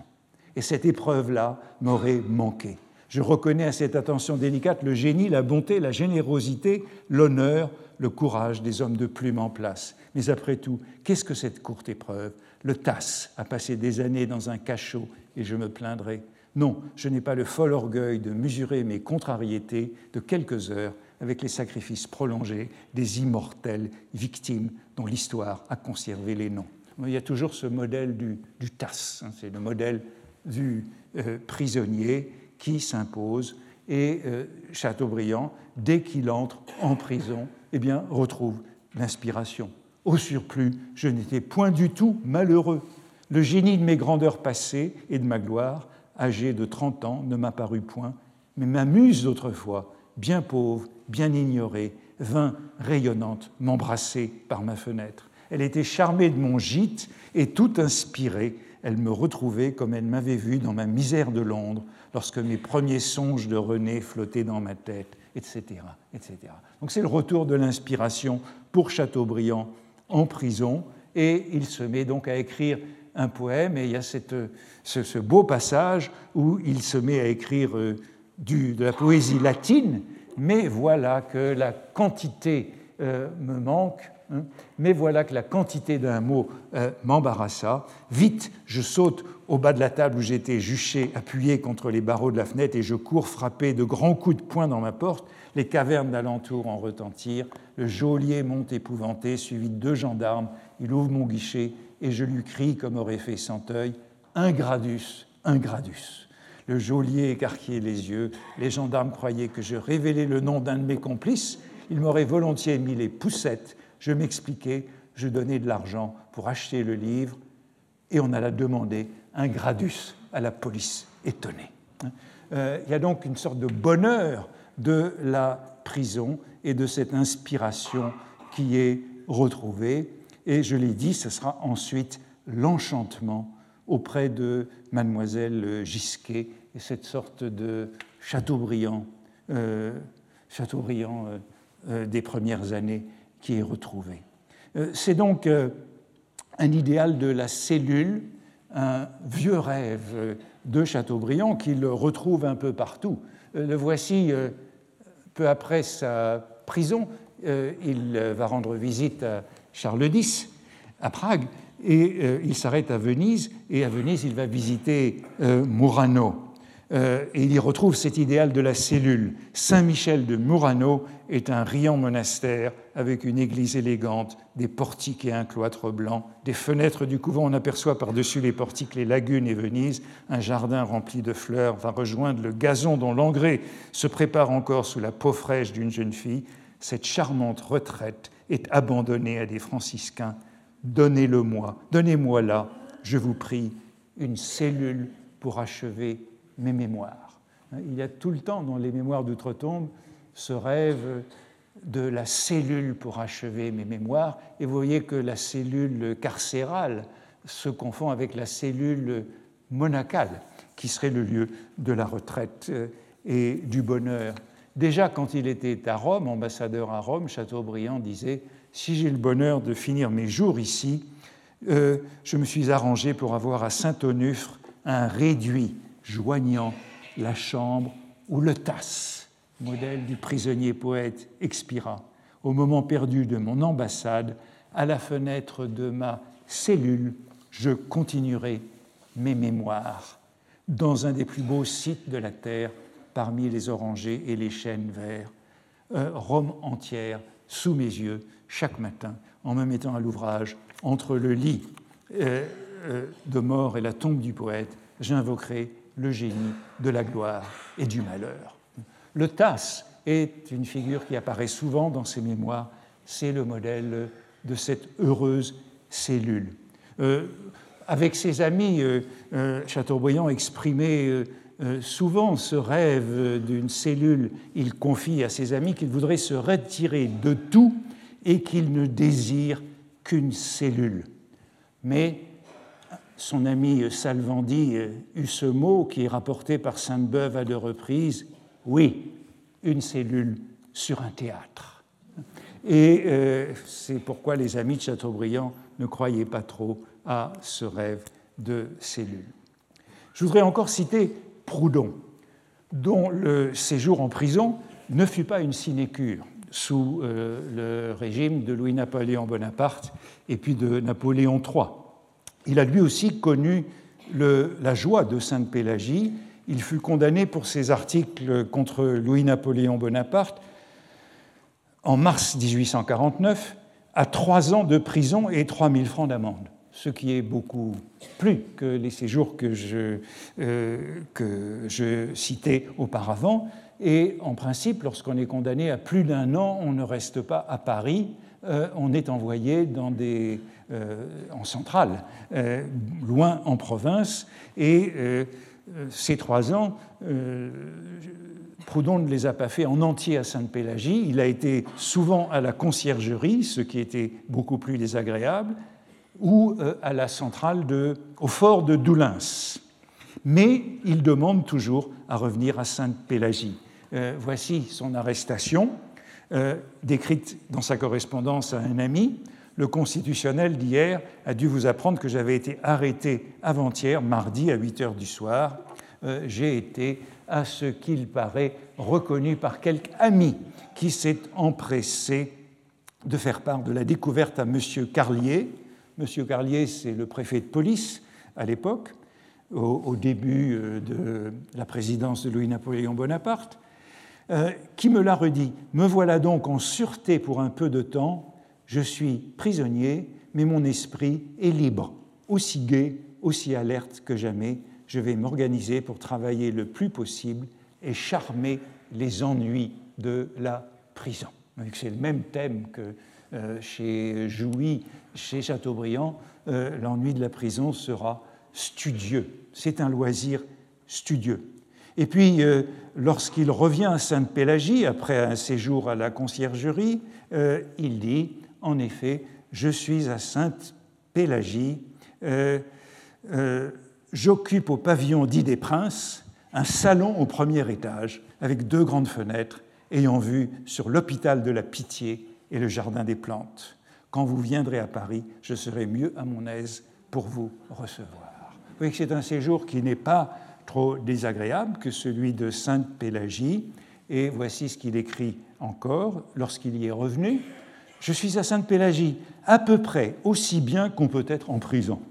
Et cette épreuve-là m'aurait manqué. Je reconnais à cette attention délicate le génie, la bonté, la générosité, l'honneur, le courage des hommes de plume en place. Mais après tout, qu'est-ce que cette courte épreuve? Le tasse à passer des années dans un cachot et je me plaindrai. Non, je n'ai pas le fol orgueil de mesurer mes contrariétés de quelques heures avec les sacrifices prolongés des immortelles victimes dont l'histoire a conservé les noms. Il y a toujours ce modèle du, du TAS, hein, c'est le modèle du euh, prisonnier qui s'impose. Et euh, Chateaubriand, dès qu'il entre en prison, eh bien, retrouve l'inspiration. Au surplus, je n'étais point du tout malheureux. Le génie de mes grandeurs passées et de ma gloire, âgé de 30 ans, ne m'apparut point, mais ma muse d'autrefois, bien pauvre, bien ignorée, vint rayonnante m'embrasser par ma fenêtre. Elle était charmée de mon gîte et tout inspirée, elle me retrouvait comme elle m'avait vu dans ma misère de Londres, lorsque mes premiers songes de René flottaient dans ma tête, etc. etc. Donc c'est le retour de l'inspiration pour Chateaubriand en prison, et il se met donc à écrire un poème, et il y a cette, ce, beau passage où il se met à écrire euh, du, de la poésie latine, mais voilà que la quantité euh, me manque. Mais voilà que la quantité d'un mot euh, m'embarrassa. Vite, je saute au bas de la table où j'étais juché, appuyé contre les barreaux de la fenêtre, et je cours frapper de grands coups de poing dans ma porte. Les cavernes d'alentour en retentirent. Le geôlier monte épouvanté, suivi de deux gendarmes. Il ouvre mon guichet et je lui crie, comme aurait fait gradus, un gradus. Le geôlier écarquillait les yeux. Les gendarmes croyaient que je révélais le nom d'un de mes complices. Ils m'auraient volontiers mis les poussettes. Je m'expliquais, je donnais de l'argent pour acheter le livre et on alla demander un gradus à la police étonnée. Euh, il y a donc une sorte de bonheur de la prison et de cette inspiration qui est retrouvée. Et je l'ai dit, ce sera ensuite l'enchantement auprès de mademoiselle Gisquet et cette sorte de Chateaubriand, euh, Chateaubriand euh, euh, des premières années qui est retrouvé. C'est donc un idéal de la cellule, un vieux rêve de Chateaubriand qu'il retrouve un peu partout. Le voici peu après sa prison. Il va rendre visite à Charles X à Prague et euh, il s'arrête à Venise, et à Venise, il va visiter euh, Murano. Euh, et il y retrouve cet idéal de la cellule. Saint-Michel de Murano est un riant monastère avec une église élégante, des portiques et un cloître blanc. Des fenêtres du couvent, on aperçoit par-dessus les portiques les lagunes et Venise. Un jardin rempli de fleurs va rejoindre le gazon dont l'engrais se prépare encore sous la peau fraîche d'une jeune fille. Cette charmante retraite est abandonnée à des franciscains Donnez-le-moi, donnez-moi là, je vous prie, une cellule pour achever mes mémoires. Il y a tout le temps dans les mémoires d'outre-tombe ce rêve de la cellule pour achever mes mémoires, et vous voyez que la cellule carcérale se confond avec la cellule monacale, qui serait le lieu de la retraite euh, et du bonheur. Déjà, quand il était à Rome, ambassadeur à Rome, Chateaubriand disait si j'ai le bonheur de finir mes jours ici, euh, je me suis arrangé pour avoir à Saint-Onufre un réduit joignant la chambre où le tasse, modèle du prisonnier poète, expira. Au moment perdu de mon ambassade, à la fenêtre de ma cellule, je continuerai mes mémoires dans un des plus beaux sites de la terre, parmi les orangers et les chênes verts. Rome entière sous mes yeux chaque matin en me mettant à l'ouvrage entre le lit euh, euh, de mort et la tombe du poète, j'invoquerai le génie de la gloire et du malheur. Le Tasse est une figure qui apparaît souvent dans ses mémoires, c'est le modèle de cette heureuse cellule. Euh, avec ses amis, Chateaubriand exprimait souvent ce rêve d'une cellule. Il confie à ses amis qu'il voudrait se retirer de tout et qu'il ne désire qu'une cellule. Mais son ami Salvandi eut ce mot qui est rapporté par Sainte-Beuve à deux reprises, oui, une cellule sur un théâtre. Et euh, c'est pourquoi les amis de Chateaubriand ne croyaient pas trop à ce rêve de cellule. Je voudrais encore citer Proudhon, dont le séjour en prison ne fut pas une sinécure sous euh, le régime de Louis-Napoléon Bonaparte et puis de Napoléon III. Il a lui aussi connu la joie de Sainte-Pélagie. Il fut condamné pour ses articles contre Louis-Napoléon Bonaparte en mars 1849 à trois ans de prison et 3000 francs d'amende. ce qui est beaucoup plus que les séjours que je, que je citais auparavant. Et en principe, lorsqu'on est condamné à plus d'un an, on ne reste pas à Paris, on est envoyé dans des, en centrale, loin en province. Et ces trois ans, Proudhon ne les a pas fait en entier à Sainte-Pélagie. Il a été souvent à la conciergerie, ce qui était beaucoup plus désagréable, ou euh, à la centrale au fort de Doulins. Mais il demande toujours à revenir à Sainte-Pélagie. Euh, voici son arrestation, euh, décrite dans sa correspondance à un ami. Le constitutionnel d'hier a dû vous apprendre que j'avais été arrêté avant-hier, mardi à 8 heures du soir. J'ai été à ce qu'il paraît reconnu par quelque ami qui s'est empressé de faire part de la découverte à M. Carlier. M. Carlier, c'est le préfet de police à l'époque, au, début euh, de la présidence de Louis-Napoléon Bonaparte, euh, qui me l'a redit. Me voilà donc en sûreté pour un peu de temps. Je suis prisonnier, mais mon esprit est libre, aussi gai, aussi alerte que jamais je vais m'organiser pour travailler le plus possible et charmer les ennuis de la prison. C'est le même thème que euh, chez Jouy, chez Chateaubriand, euh, l'ennui de la prison sera studieux. C'est un loisir studieux. Et puis, euh, lorsqu'il revient à Sainte-Pélagie, après un séjour à la conciergerie, il dit, en effet, je suis à Sainte-Pélagie j'occupe au pavillon dit des Princes un salon au premier étage avec deux grandes fenêtres ayant vue sur l'hôpital de la Pitié et le jardin des plantes. Quand vous viendrez à Paris, je serai mieux à mon aise pour vous recevoir. Vous voyez que c'est un séjour qui n'est pas trop désagréable que celui de Sainte-Pélagie. Et voici ce qu'il écrit encore lorsqu'il y est revenu. Je suis à Sainte-Pélagie à peu près aussi bien qu'on peut être en prison.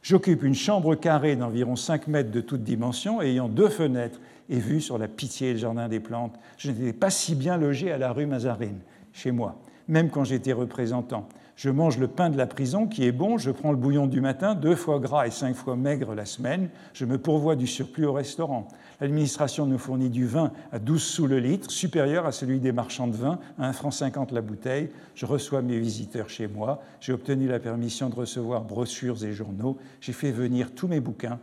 J'occupe une chambre carrée d'environ 5 mètres de toute dimension, ayant deux fenêtres et vue sur la pitié et le jardin des plantes. Je n'étais pas si bien logé à la rue Mazarine, chez moi, même quand j'étais représentant. Je mange le pain de la prison qui est bon, je prends le bouillon du matin, deux fois gras et cinq fois maigre la semaine, je me pourvois du surplus au restaurant. L'administration nous fournit du vin à 12 sous le litre, supérieur à celui des marchands de vin, à 1 franc 50 la bouteille. Je reçois mes visiteurs chez moi, j'ai obtenu la permission de recevoir brochures et journaux, j'ai fait venir tous mes bouquins.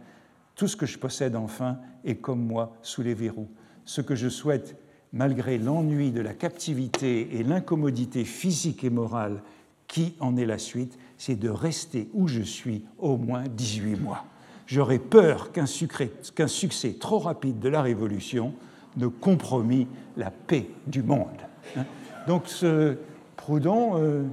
Tout ce que je possède enfin est comme moi sous les verrous. Ce que je souhaite, malgré l'ennui de la captivité et l'incommodité physique et morale qui en est la suite, c'est de rester où je suis au moins 18 mois. J'aurais peur qu'un succès, trop rapide de la Révolution ne compromit la paix du monde. Hein. Donc ce Proudhon euh,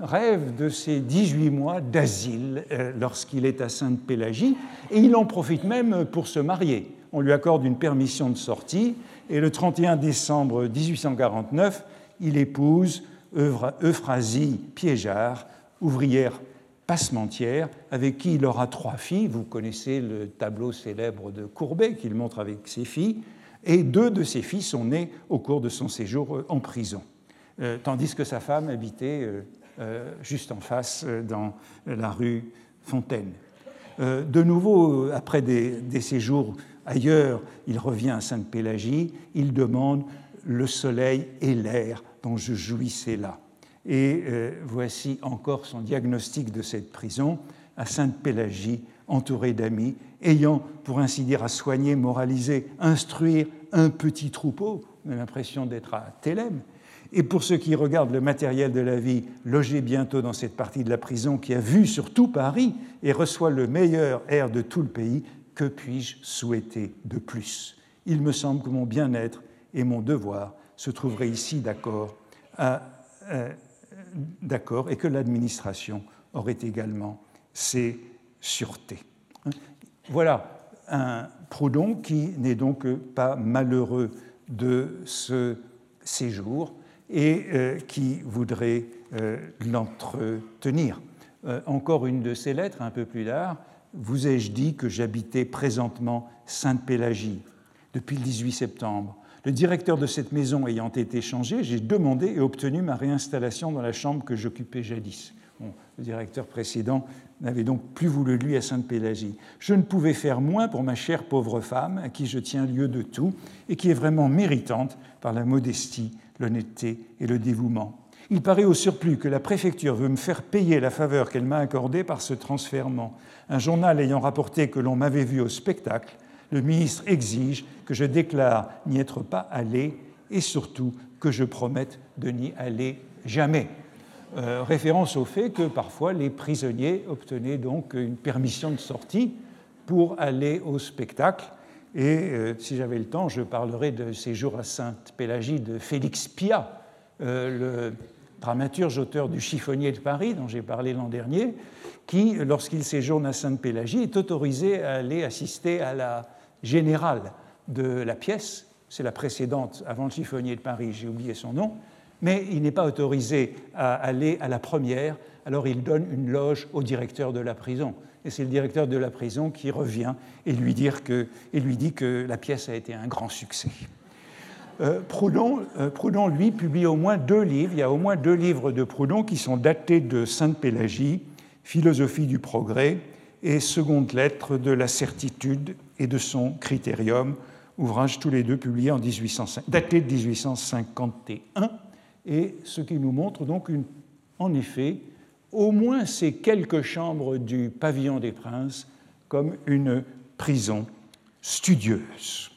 rêve de ces 18 mois d'asile euh, lorsqu'il est à Sainte-Pélagie, et il en profite même pour se marier. On lui accorde une permission de sortie, et le 31 décembre 1849, il épouse Euphrasie Piégeard, ouvrière passementière, avec qui il aura trois filles. Vous connaissez le tableau célèbre de Courbet qu'il montre avec ses filles. Et deux de ses filles sont nées au cours de son séjour euh, en prison, euh, tandis que sa femme habitait euh, juste en face dans la rue Fontaine. De nouveau, après des, des séjours ailleurs, il revient à Sainte-Pélagie, il demande le soleil et l'air dont je jouissais là. Et euh, voici encore son diagnostic de cette prison à Sainte-Pélagie, entouré d'amis, ayant, pour ainsi dire, à soigner, moraliser, instruire un petit troupeau, on a l'impression d'être à Thélème. Et pour ceux qui regardent le matériel de la vie, logé bientôt dans cette partie de la prison qui a vu sur tout Paris et reçoit le meilleur air de tout le pays, que puis-je souhaiter de plus? Il me semble que mon bien-être et mon devoir se trouveraient ici d'accord et que l'administration aurait également ses sûretés. Voilà un Proudhon qui n'est donc pas malheureux de ce séjour et euh, qui voudrait euh, l'entretenir. Euh, encore une de ses lettres, un peu plus tard, vous ai-je dit que j'habitais présentement Sainte-Pélagie depuis le 18 septembre? Le directeur de cette maison ayant été changé, j'ai demandé et obtenu ma réinstallation dans la chambre que j'occupais jadis. le directeur précédent n'avait donc plus voulu lui à Sainte-Pélagie. Je ne pouvais faire moins pour ma chère pauvre femme, à qui je tiens lieu de tout, et qui est vraiment méritante par la modestie, l'honnêteté et le dévouement. Il paraît au surplus que la préfecture veut me faire payer la faveur qu'elle m'a accordée par ce transfèrement. Un journal ayant rapporté que l'on m'avait vu au spectacle, le ministre exige que je déclare n'y être pas allé et surtout que je promette de n'y aller jamais. Euh, référence au fait que parfois les prisonniers obtenaient donc une permission de sortie pour aller au spectacle. Et euh, si j'avais le temps, je parlerai de séjour à Sainte-Pélagie de Félix Pia, euh, le dramaturge auteur du Chiffonnier de Paris, dont j'ai parlé l'an dernier, qui, lorsqu'il séjourne à Sainte-Pélagie, est autorisé à aller assister à la générale de la pièce. C'est la précédente, avant le Chiffonnier de Paris, j'ai oublié son nom, mais il n'est pas autorisé à aller à la première, alors il donne une loge au directeur de la prison. Et c'est le directeur de la prison qui revient et lui, que, et lui dit que la pièce a été un grand succès. Euh, euh, Proudhon, lui, publie au moins deux livres. Il y a au moins deux livres de Proudhon qui sont datés de Sainte-Pélagie, Philosophie du progrès et Seconde lettre de la certitude et de son critérium, ouvrage tous les deux publiés en 1805, daté de 1851, et ce qui nous montre donc en effet au moins ces quelques chambres du pavillon des princes comme une prison studieuse.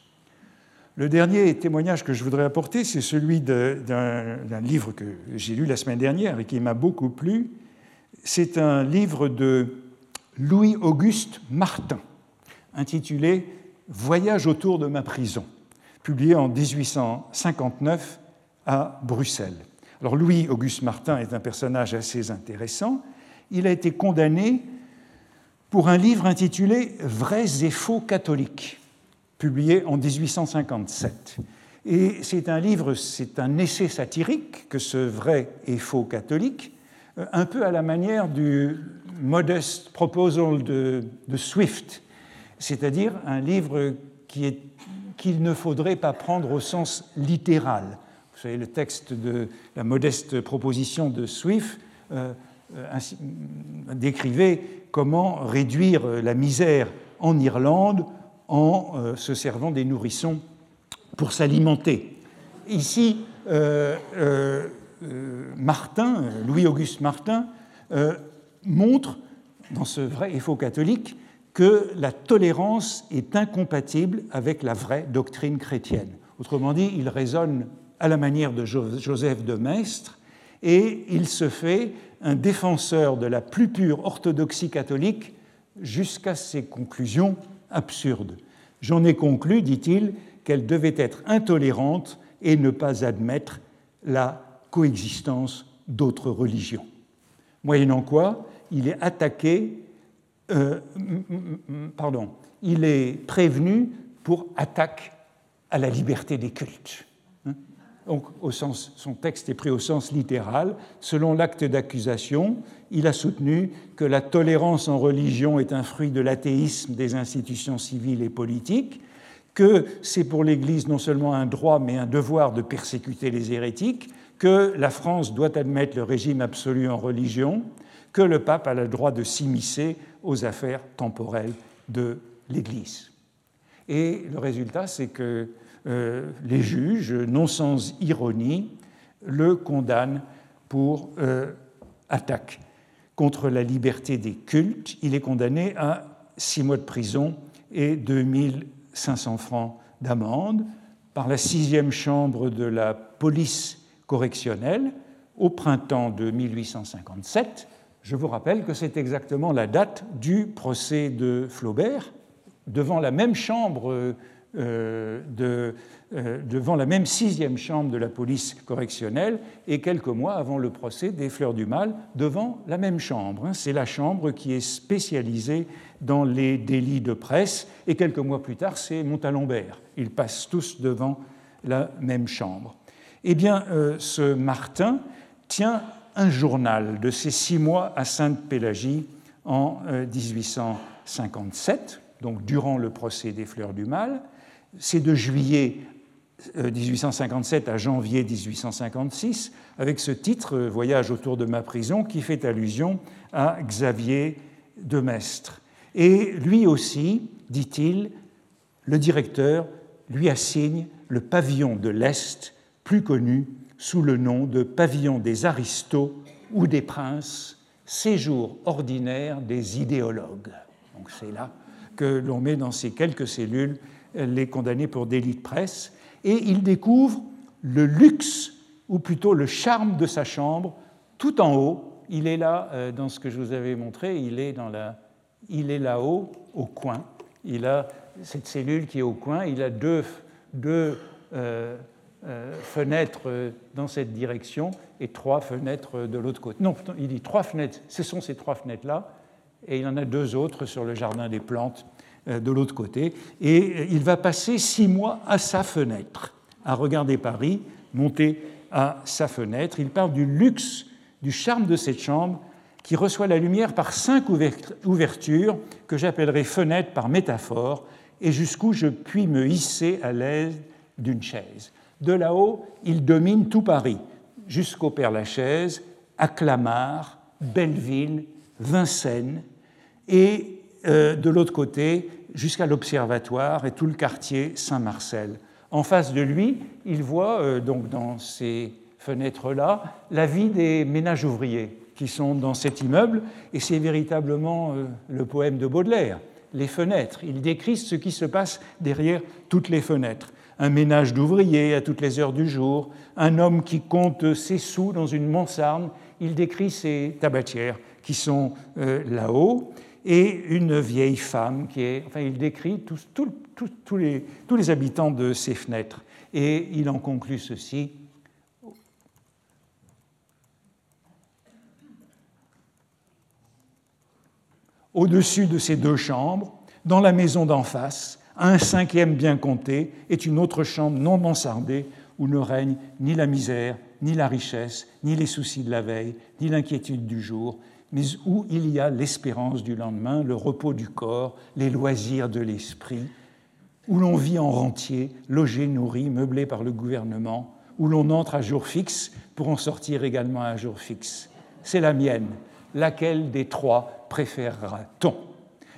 Le dernier témoignage que je voudrais apporter, c'est celui d'un livre que j'ai lu la semaine dernière et qui m'a beaucoup plu. C'est un livre de Louis-Auguste Martin, intitulé Voyage autour de ma prison, publié en 1859 à Bruxelles. Alors Louis-Auguste Martin est un personnage assez intéressant. Il a été condamné pour un livre intitulé Vrais et faux catholiques publié en 1857. Et c'est un livre, c'est un essai satirique que ce vrai et faux catholique, un peu à la manière du Modest Proposal de, Swift, c'est-à-dire un livre qu'il ne faudrait pas prendre au sens littéral. Vous savez, le texte de la modeste proposition de Swift euh, euh, décrivait comment réduire la misère en Irlande en euh, se servant des nourrissons pour s'alimenter. Ici, euh, euh, Martin, Louis-Auguste Martin, montre dans ce vrai et faux catholique que la tolérance est incompatible avec la vraie doctrine chrétienne. Autrement dit, il raisonne à la manière de Joseph de Maistre et il se fait un défenseur de la plus pure orthodoxie catholique jusqu'à ses conclusions absurde. J'en ai conclu, dit-il, qu'elle devait être intolérante et ne pas admettre la coexistence d'autres religions. Moyennant quoi, il est attaqué, euh, pardon, il est prévenu pour attaque à la liberté des cultes. Hein? Donc, au sens, son texte est pris au sens littéral. Selon l'acte d'accusation, il a soutenu que la tolérance en religion est un fruit de l'athéisme des institutions civiles et politiques, que c'est pour l'Église non seulement un droit mais un devoir de persécuter les hérétiques, que la France doit admettre le régime absolu en religion, que le pape a le droit de s'immiscer aux affaires temporelles de l'Église. Et le résultat, c'est que euh, les juges, non sans ironie, le condamnent pour euh, attaque contre la liberté des cultes. Il est condamné à six mois de prison et 2500 francs d'amende par la sixième chambre de la police correctionnelle au printemps de 1857. Je vous rappelle que c'est exactement la date du procès de Flaubert devant la même chambre euh, de euh, devant la même sixième chambre de la police correctionnelle et quelques mois avant le procès des Fleurs du Mal devant la même chambre. Hein. C'est la chambre qui est spécialisée dans les délits de presse et quelques mois plus tard, c'est Montalembert. Ils passent tous devant la même chambre. Eh bien, euh, ce Martin tient un journal de ses six mois à Sainte-Pélagie en 1857, donc durant le procès des Fleurs du Mal. C'est de juillet 1857 à janvier 1856, avec ce titre Voyage autour de ma prison, qui fait allusion à Xavier de Mestre. Et lui aussi, dit-il, le directeur lui assigne le pavillon de l'Est, plus connu sous le nom de pavillon des aristos ou des princes, séjour ordinaire des idéologues. Donc c'est là que l'on met dans ces quelques cellules les condamnés pour délit de presse, et il découvre le luxe, ou plutôt le charme de sa chambre, tout en haut. Il est là, euh, dans ce que je vous avais montré, il est, la, est là-haut, au coin. Il a cette cellule qui est au coin, il a deux, deux euh, fenêtres dans cette direction et trois fenêtres de l'autre côté. Non, il dit trois fenêtres, ce sont ces trois fenêtres-là, et il en a deux autres sur le jardin des plantes euh, de l'autre côté. Et il va passer six mois à sa fenêtre, à regarder Paris, monter à sa fenêtre. Il parle du luxe, du charme de cette chambre qui reçoit la lumière par cinq ouvertures que j'appellerai fenêtres par métaphore, et jusqu'où je puis me hisser à l'aise d'une chaise. De là-haut, il domine tout Paris, jusqu'au Père-Lachaise, à Clamart, Belleville, Vincennes, et euh, de l'autre côté, jusqu'à l'Observatoire et tout le quartier Saint-Marcel. En face de lui, il voit, euh, donc dans ces fenêtres-là, la vie des ménages ouvriers qui sont dans cet immeuble, et c'est véritablement euh, le poème de Baudelaire, Les fenêtres. Il décrit ce qui se passe derrière toutes les fenêtres. Un ménage d'ouvriers à toutes les heures du jour, un homme qui compte ses sous dans une mansarde, il décrit ces tabatières qui sont euh, là-haut, et une vieille femme qui est. Enfin, il décrit tous, les, tous les habitants de ces fenêtres. Et il en conclut ceci. Au-dessus de ces deux chambres, dans la maison d'en face, un cinquième bien compté est une autre chambre non mansardée où ne règne ni la misère, ni la richesse, ni les soucis de la veille, ni l'inquiétude du jour, mais où il y a l'espérance du lendemain, le repos du corps, les loisirs de l'esprit, où l'on vit en rentier, logé, nourri, meublé par le gouvernement, où l'on entre à jour fixe pour en sortir également à jour fixe. C'est la mienne. Laquelle des trois préférera-t-on?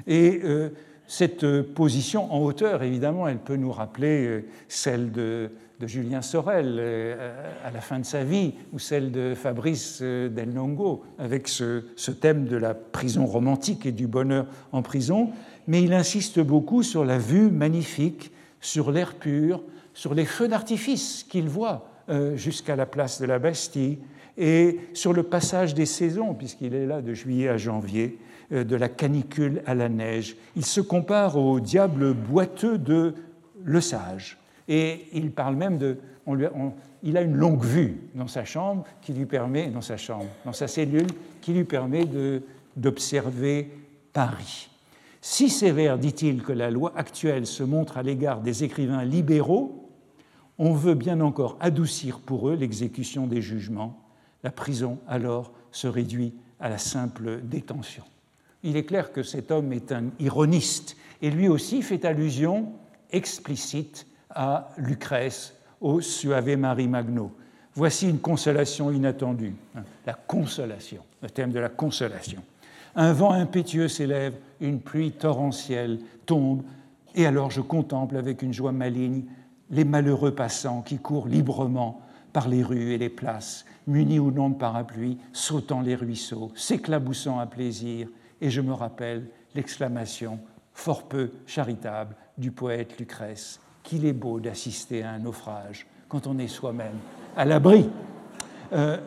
Et euh, cette position en hauteur, évidemment, elle peut nous rappeler euh, celle de Julien Sorel euh, à la fin de sa vie, ou celle de Fabrice euh, Del Longo, avec ce, thème de la prison romantique et du bonheur en prison, mais il insiste beaucoup sur la vue magnifique, sur l'air pur, sur les feux d'artifice qu'il voit euh, jusqu'à la place de la Bastille, et sur le passage des saisons, puisqu'il est là de juillet à janvier, de la canicule à la neige. Il se compare au diable boiteux de Le Sage et il parle même de. il a une longue vue dans sa chambre qui lui permet, dans sa chambre, dans sa cellule, qui lui permet d'observer Paris. Si sévère, dit-il, que la loi actuelle se montre à l'égard des écrivains libéraux, on veut bien encore adoucir pour eux l'exécution des jugements. La prison, alors, se réduit à la simple détention. Il est clair que cet homme est un ironiste et lui aussi fait allusion explicite à Lucrèce, au Suave Marie Magno. Voici une consolation inattendue, hein, la consolation, le thème de la consolation. Un vent impétueux s'élève, une pluie torrentielle tombe, et alors je contemple avec une joie maligne les malheureux passants qui courent librement par les rues et les places, munis ou non de parapluie, sautant les ruisseaux, s'éclaboussant à plaisir, et je me rappelle l'exclamation, fort peu charitable, du poète Lucrèce qu'il est beau d'assister à un naufrage quand on est soi-même à l'abri. Euh,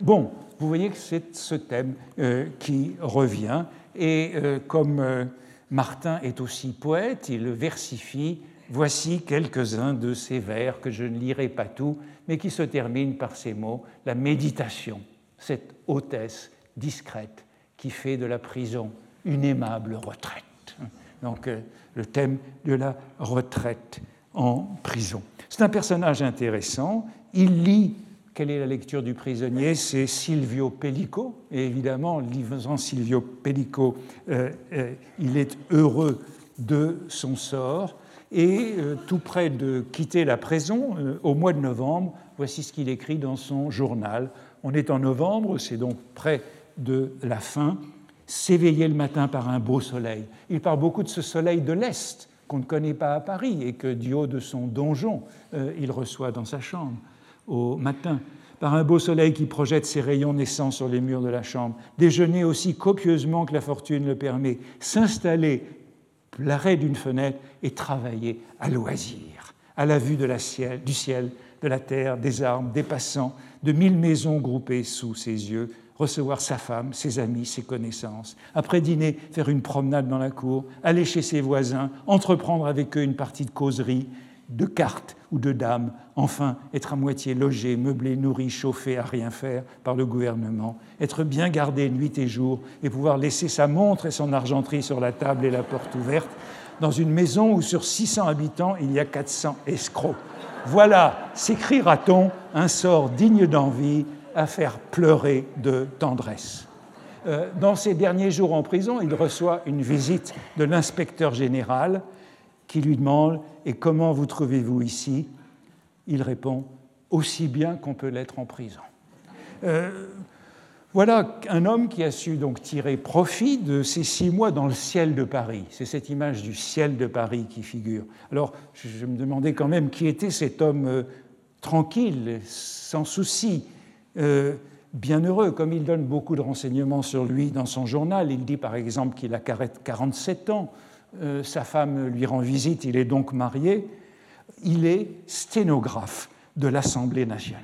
bon, vous voyez que c'est ce thème euh, qui revient. Et euh, comme Martin est aussi poète, il le versifie. Voici quelques-uns de ces vers que je ne lirai pas tout, mais qui se terminent par ces mots la méditation, cette hôtesse discrète qui fait de la prison une aimable retraite. Donc, le thème de la retraite en prison. C'est un personnage intéressant. Il lit, quelle est la lecture du prisonnier? C'est Silvio Pellico. Et évidemment, lisant Silvio Pellico, euh, euh, il est heureux de son sort. Et tout près de quitter la prison, au mois de novembre, voici ce qu'il écrit dans son journal. On est en novembre, c'est donc près de la fin. S'éveiller le matin par un beau soleil. Il parle beaucoup de ce soleil de l'Est qu'on ne connaît pas à Paris et que du haut de son donjon, il reçoit dans sa chambre au matin par un beau soleil qui projette ses rayons naissants sur les murs de la chambre, déjeuner aussi copieusement que la fortune le permet, s'installer l'arrêt d'une fenêtre et travailler à loisir, à la vue de la ciel, du ciel, de la terre, des arbres, des passants, de mille maisons groupées sous ses yeux, recevoir sa femme, ses amis, ses connaissances. Après dîner, faire une promenade dans la cour, aller chez ses voisins, entreprendre avec eux une partie de causerie, de cartes ou de dames, enfin être à moitié logé, meublé, nourri, chauffé à rien faire par le gouvernement, être bien gardé nuit et jour et pouvoir laisser sa montre et son argenterie sur la table et la porte ouverte dans une maison où sur 600 habitants il y a 400 escrocs. Voilà, s'écrira-t-on, un sort digne d'envie à faire pleurer de tendresse. Euh, dans ses derniers jours en prison, il reçoit une visite de l'inspecteur général qui lui demande Et comment vous trouvez-vous ici? Il répond Aussi bien qu'on peut l'être en prison. Euh, voilà un homme qui a su donc tirer profit de ces six mois dans le ciel de Paris. C'est cette image du ciel de Paris qui figure. Alors, je me demandais quand même qui était cet homme euh, tranquille, sans souci, euh, bienheureux, comme il donne beaucoup de renseignements sur lui dans son journal. Il dit par exemple qu'il a 47 ans, euh, sa femme lui rend visite, il est donc marié, il est sténographe de l'Assemblée nationale.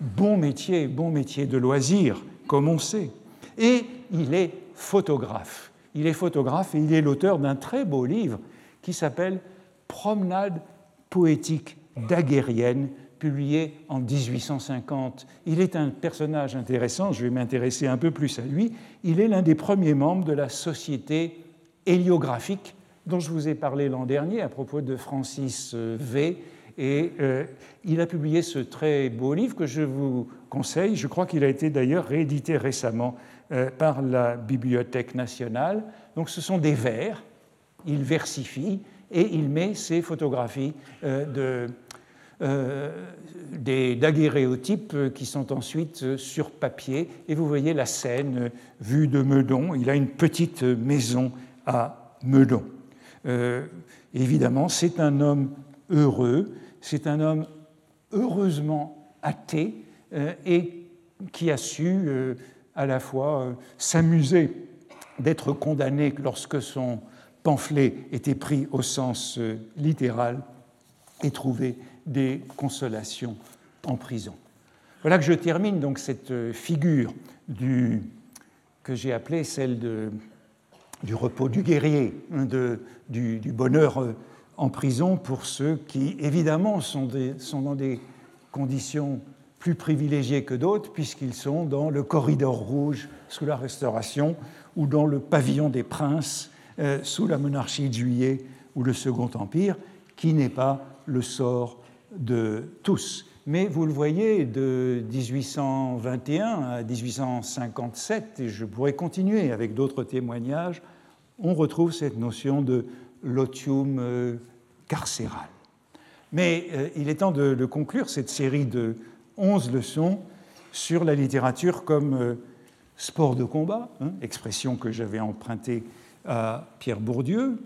Bon métier, bon métier de loisir, comme on sait. Et il est photographe. Il est photographe et il est l'auteur d'un très beau livre qui s'appelle Promenade poétique daguerrienne, publié en 1850. Il est un personnage intéressant, je vais m'intéresser un peu plus à lui. Il est l'un des premiers membres de la Société héliographique dont je vous ai parlé l'an dernier à propos de Francis euh, V. Et euh, il a publié ce très beau livre que je vous conseille. Je crois qu'il a été d'ailleurs réédité récemment euh, par la Bibliothèque nationale. Donc ce sont des vers, il versifie et il met ses photographies de, des daguerréotypes qui sont ensuite sur papier. Et vous voyez la scène vue de Meudon. Il a une petite maison à Meudon. Euh, évidemment, c'est un homme heureux, c'est un homme heureusement athée euh, et qui a su euh, à la fois s'amuser d'être condamné lorsque son pamphlet était pris au sens littéral et trouver des consolations en prison. Voilà que je termine donc cette figure du, que j'ai appelée celle de du repos du guerrier, hein, du, bonheur euh, en prison pour ceux qui, évidemment, sont, sont dans des conditions plus privilégiées que d'autres, puisqu'ils sont dans le corridor rouge sous la Restauration ou dans le pavillon des princes euh, sous la monarchie de Juillet ou le Second Empire, qui n'est pas le sort de tous. Mais vous le voyez, de 1821 à 1857, et je pourrais continuer avec d'autres témoignages, on retrouve cette notion de lotium euh, carcéral. Mais euh, il est temps de, conclure cette série de 11 leçons sur la littérature comme euh, sport de combat, hein, expression que j'avais empruntée à Pierre Bourdieu.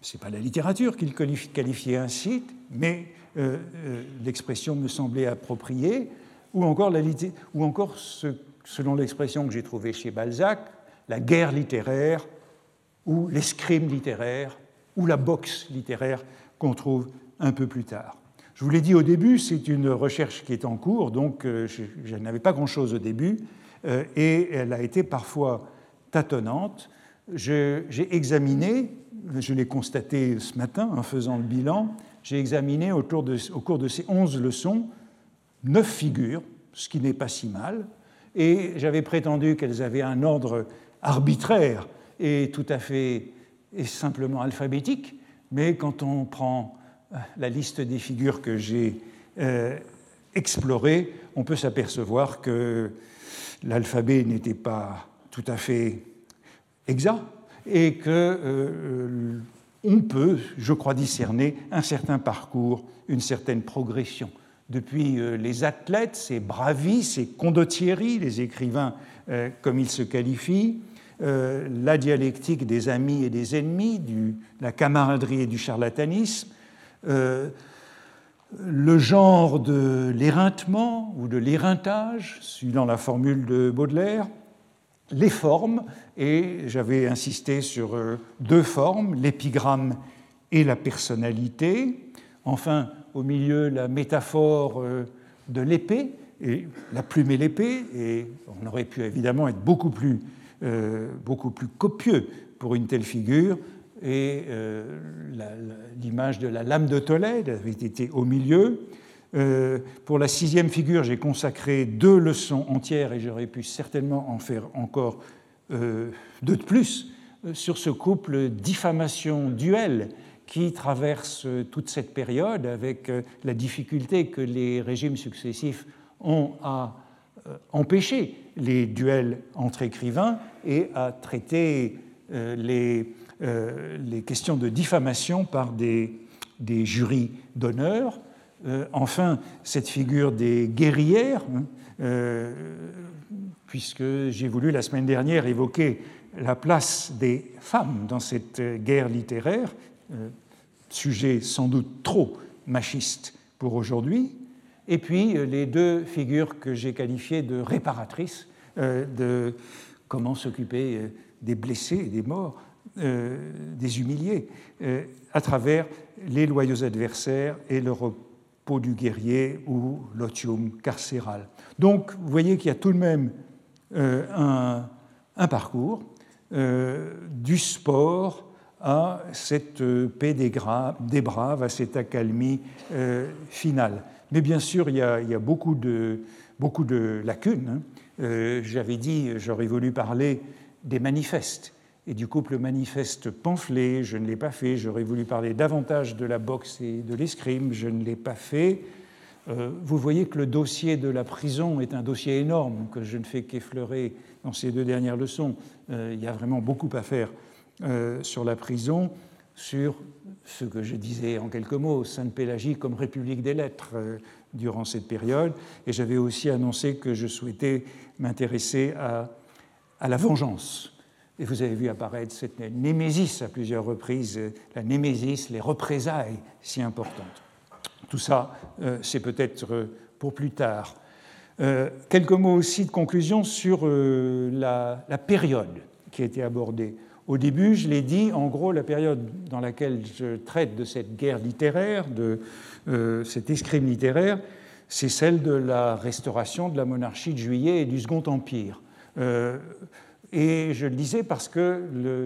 Ce n'est pas la littérature qu'il qualifiait ainsi, mais l'expression me semblait appropriée, ou encore, la, ou encore selon l'expression que j'ai trouvée chez Balzac, la guerre littéraire ou l'escrime littéraire, ou la boxe littéraire qu'on trouve un peu plus tard. Je vous l'ai dit au début, c'est une recherche qui est en cours, donc euh, je, n'avais pas grand-chose au début, euh, et elle a été parfois tâtonnante. J'ai examiné, je l'ai constaté ce matin en faisant le bilan, j'ai examiné au cours, de, ces onze leçons neuf figures, ce qui n'est pas si mal, et j'avais prétendu qu'elles avaient un ordre arbitraire est tout à fait et simplement alphabétique, mais quand on prend euh, la liste des figures que j'ai euh, explorées, on peut s'apercevoir que l'alphabet n'était pas tout à fait exact et que euh, on peut, je crois, discerner un certain parcours, une certaine progression. Depuis euh, les athlètes, ces bravis, ces condottieri, les écrivains euh, comme ils se qualifient, euh, la dialectique des amis et des ennemis, de la camaraderie et du charlatanisme, le genre de l'éreintement ou de l'éreintage, suivant la formule de Baudelaire, les formes, et j'avais insisté sur euh, deux formes, l'épigramme et la personnalité. Enfin, au milieu, la métaphore euh, de l'épée, et la plume et l'épée, et on aurait pu évidemment être beaucoup plus, euh, beaucoup plus copieux pour une telle figure, et l'image de la lame de Tolède avait été au milieu. Euh, pour la sixième figure, j'ai consacré deux leçons entières et j'aurais pu certainement en faire encore euh, deux de plus euh, sur ce couple diffamation-duel qui traverse toute cette période avec la difficulté que les régimes successifs ont à empêcher les duels entre écrivains et à traiter les, questions de diffamation par des jurys d'honneur. Euh, enfin cette figure des guerrières, hein, euh, puisque j'ai voulu la semaine dernière évoquer la place des femmes dans cette guerre littéraire, euh, sujet sans doute trop machiste pour aujourd'hui, et puis les deux figures que j'ai qualifiées de réparatrices, de comment s'occuper des blessés des morts, des humiliés, à travers les loyaux adversaires et le peau du guerrier ou l'otium carcéral. Donc, vous voyez qu'il y a tout de même euh, un, parcours euh, du sport à cette paix des, des, braves, à cette accalmie euh, finale. Mais bien sûr, il y a, beaucoup, de, beaucoup, de, lacunes. Hein. J'avais dit, j'aurais voulu parler des manifestes et du couple manifeste pamphlet, je ne l'ai pas fait. J'aurais voulu parler davantage de la boxe et de l'escrime, je ne l'ai pas fait. Euh, vous voyez que le dossier de la prison est un dossier énorme que je ne fais qu'effleurer dans ces deux dernières leçons. Euh, il y a vraiment beaucoup à faire euh, sur la prison, sur ce que je disais en quelques mots, Sainte-Pélagie comme République des lettres durant cette période. Et j'avais aussi annoncé que je souhaitais m'intéresser à, à la vengeance et vous avez vu apparaître cette némésis à plusieurs reprises, la némésis, les représailles si importantes. Tout ça, euh, c'est peut-être euh, pour plus tard. Euh, quelques mots aussi de conclusion sur la, période qui a été abordée. Au début, je l'ai dit, en gros, la période dans laquelle je traite de cette guerre littéraire, de cet escrime littéraire, c'est celle de la restauration de la monarchie de Juillet et du Second Empire. Et je le disais parce que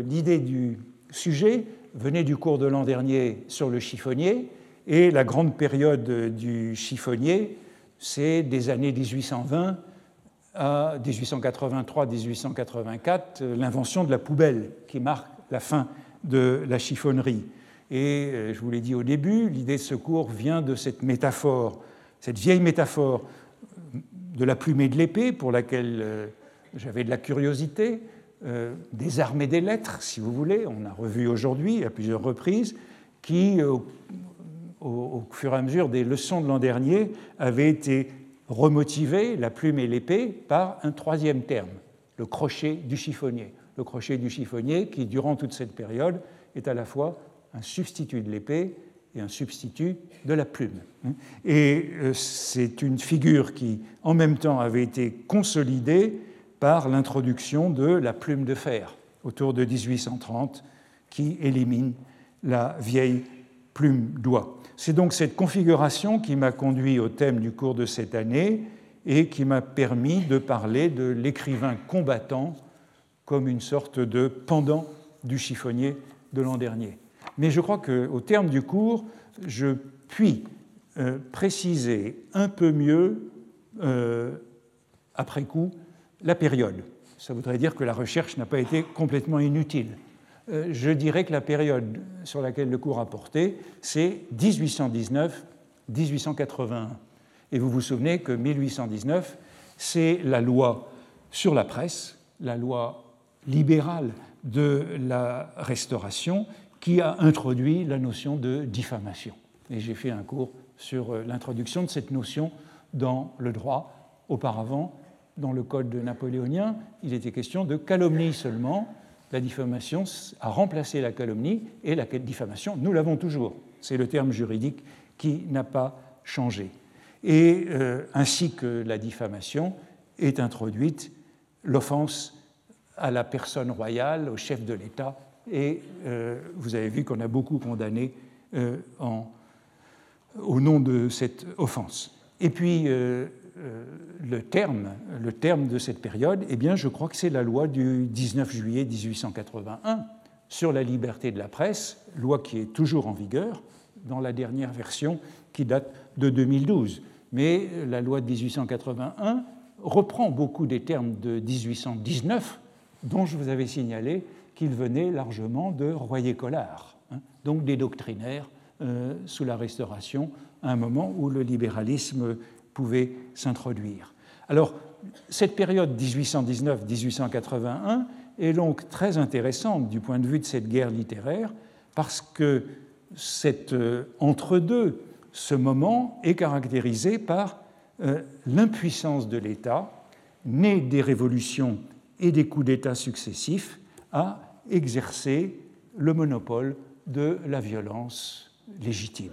l'idée du sujet venait du cours de l'an dernier sur le chiffonnier, et la grande période du chiffonnier, c'est des années 1820 à 1883-1884, l'invention de la poubelle qui marque la fin de la chiffonnerie. Et euh, je vous l'ai dit au début, l'idée de ce cours vient de cette métaphore, cette vieille métaphore de la plume et de l'épée, pour laquelle euh, j'avais de la curiosité, euh, des armées des lettres, si vous voulez, on a revu aujourd'hui à plusieurs reprises, qui, au, fur et à mesure des leçons de l'an dernier, avaient été remotivées, la plume et l'épée, par un troisième terme, le crochet du chiffonnier. Le crochet du chiffonnier qui, durant toute cette période, est à la fois un substitut de l'épée et un substitut de la plume. Et euh, c'est une figure qui, en même temps, avait été consolidée par l'introduction de la plume de fer autour de 1830 qui élimine la vieille plume d'oie. C'est donc cette configuration qui m'a conduit au thème du cours de cette année et qui m'a permis de parler de l'écrivain combattant comme une sorte de pendant du chiffonnier de l'an dernier. Mais je crois qu'au terme du cours, je puis euh, préciser un peu mieux, euh, après coup, la période. Ça voudrait dire que la recherche n'a pas été complètement inutile. Euh, je dirais que la période sur laquelle le cours a porté, c'est 1819-1881. Et vous vous souvenez que 1819, c'est la loi sur la presse, la loi libérale de la Restauration, qui a introduit la notion de diffamation. Et j'ai fait un cours sur l'introduction de cette notion dans le droit. Auparavant, dans le code napoléonien, il était question de calomnie seulement. La diffamation a remplacé la calomnie et la diffamation, nous l'avons toujours. C'est le terme juridique qui n'a pas changé. Et euh, ainsi que la diffamation est introduite l'offense à la personne royale, au chef de l'État, et euh, vous avez vu qu'on a beaucoup condamné euh, au nom de cette offense. Et puis, le, terme, le terme de cette période, eh bien, je crois que c'est la loi du 19 juillet 1881 sur la liberté de la presse, loi qui est toujours en vigueur, dans la dernière version qui date de 2012. Mais la loi de 1881 reprend beaucoup des termes de 1819, dont je vous avais signalé qu'ils venaient largement de Royer-Collard, hein, donc des doctrinaires euh, sous la Restauration, à un moment où le libéralisme pouvait s'introduire. Alors, cette période 1819-1881 est donc très intéressante du point de vue de cette guerre littéraire, parce que cet euh, entre-deux, ce moment, est caractérisé par euh, l'impuissance de l'État, né des révolutions et des coups d'État successifs, à exercer le monopole de la violence légitime,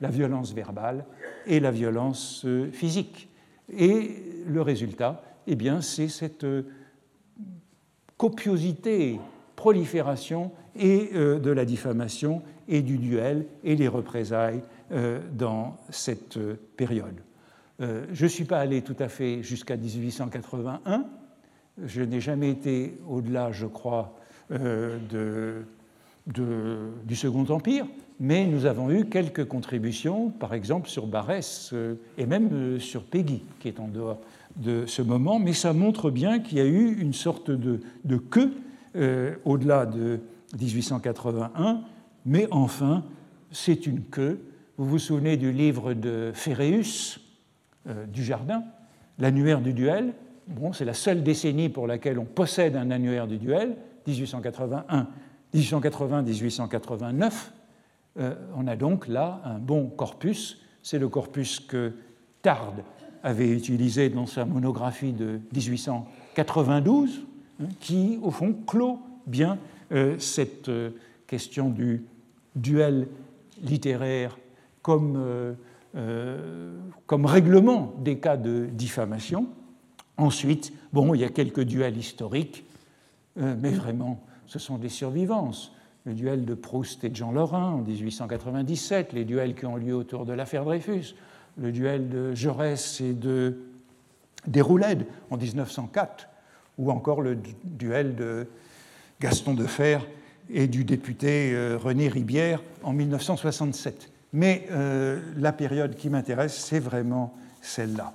la violence verbale et la violence euh, physique. Et le résultat, eh bien, c'est cette copiosité, prolifération et de la diffamation et du duel et les représailles euh, dans cette euh, période. Euh, je ne suis pas allé tout à fait jusqu'à 1881. Je n'ai jamais été au-delà, je crois, du Second Empire, mais nous avons eu quelques contributions, par exemple sur Barès et même sur Peggy, qui est en dehors de ce moment, mais ça montre bien qu'il y a eu une sorte de, queue au-delà de 1881 mais enfin, c'est une queue. Vous vous souvenez du livre de euh, du Jardin, l'annuaire du duel? Bon, c'est la seule décennie pour laquelle on possède un annuaire du duel, 1881, 1880-1889. Euh, on a donc là un bon corpus. C'est le corpus que Tard avait utilisé dans sa monographie de 1892, hein, qui, au fond, clôt bien euh, cette question du duel littéraire comme, euh, euh, règlement des cas de diffamation. Ensuite, bon, il y a quelques duels historiques, euh, mais vraiment, ce sont des survivances. Le duel de Proust et de Jean Lorrain en 1897, les duels qui ont lieu autour de l'affaire Dreyfus, le duel de Jaurès et de Déroulède en 1904, ou encore le duel de Gaston de Fer et du député euh, René Ribière en 1967. Mais euh, la période qui m'intéresse, c'est vraiment celle-là.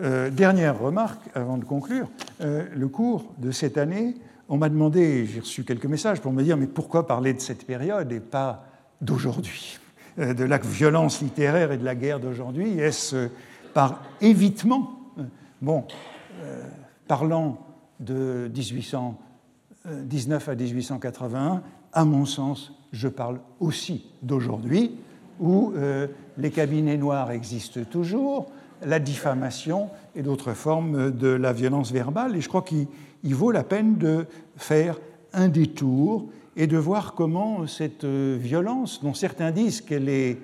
Euh, dernière remarque avant de conclure, le cours de cette année, on m'a demandé, j'ai reçu quelques messages pour me dire, mais pourquoi parler de cette période et pas d'aujourd'hui, de la violence littéraire et de la guerre d'aujourd'hui Est-ce par évitement? Bon, parlant de 1800 19 à 1881, à mon sens, je parle aussi d'aujourd'hui, où euh, les cabinets noirs existent toujours, la diffamation et d'autres formes de la violence verbale. Et je crois qu'il vaut la peine de faire un détour et de voir comment cette euh, violence, dont certains disent qu'elle est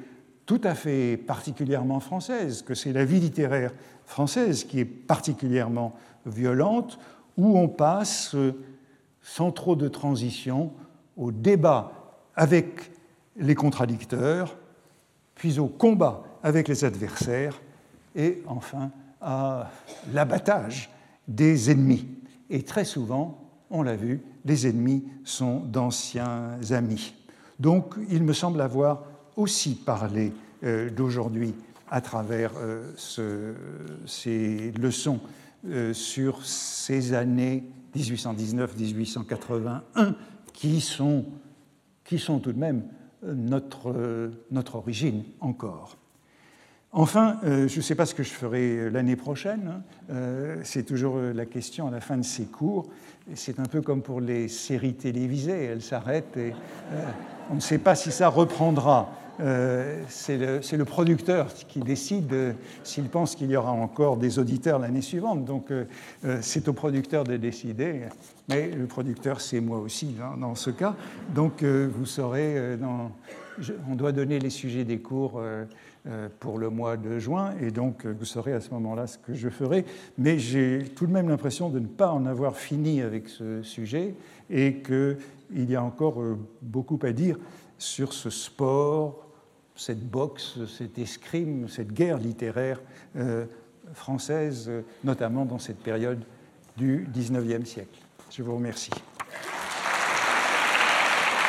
tout à fait particulièrement française, que c'est la vie littéraire française qui est particulièrement violente, où on passe euh, sans trop de transition, au débat avec les contradicteurs, puis au combat avec les adversaires, et enfin à l'abattage des ennemis. Et très souvent, on l'a vu, les ennemis sont d'anciens amis. Donc il me semble avoir aussi parlé euh, d'aujourd'hui à travers euh, ces leçons euh, sur ces années 1819-1881, qui sont, qui sont tout de même notre, notre origine encore. Enfin, je ne sais pas ce que je ferai l'année prochaine. Hein. c'est toujours la question à la fin de ces cours. C'est un peu comme pour les séries télévisées. Elles s'arrêtent et on ne sait pas si ça reprendra. Euh, c'est le, producteur qui décide s'il pense qu'il y aura encore des auditeurs l'année suivante. Donc euh, euh, c'est au producteur de décider. Mais le producteur, c'est moi aussi hein, dans ce cas. Donc vous saurez, on doit donner les sujets des cours pour le mois de juin, et donc vous saurez à ce moment-là ce que je ferai. Mais j'ai tout de même l'impression de ne pas en avoir fini avec ce sujet et qu'il y a encore beaucoup à dire sur ce sport cette boxe, cet escrime, cette guerre littéraire euh, française, notamment dans cette période du XIXe siècle. Je vous remercie.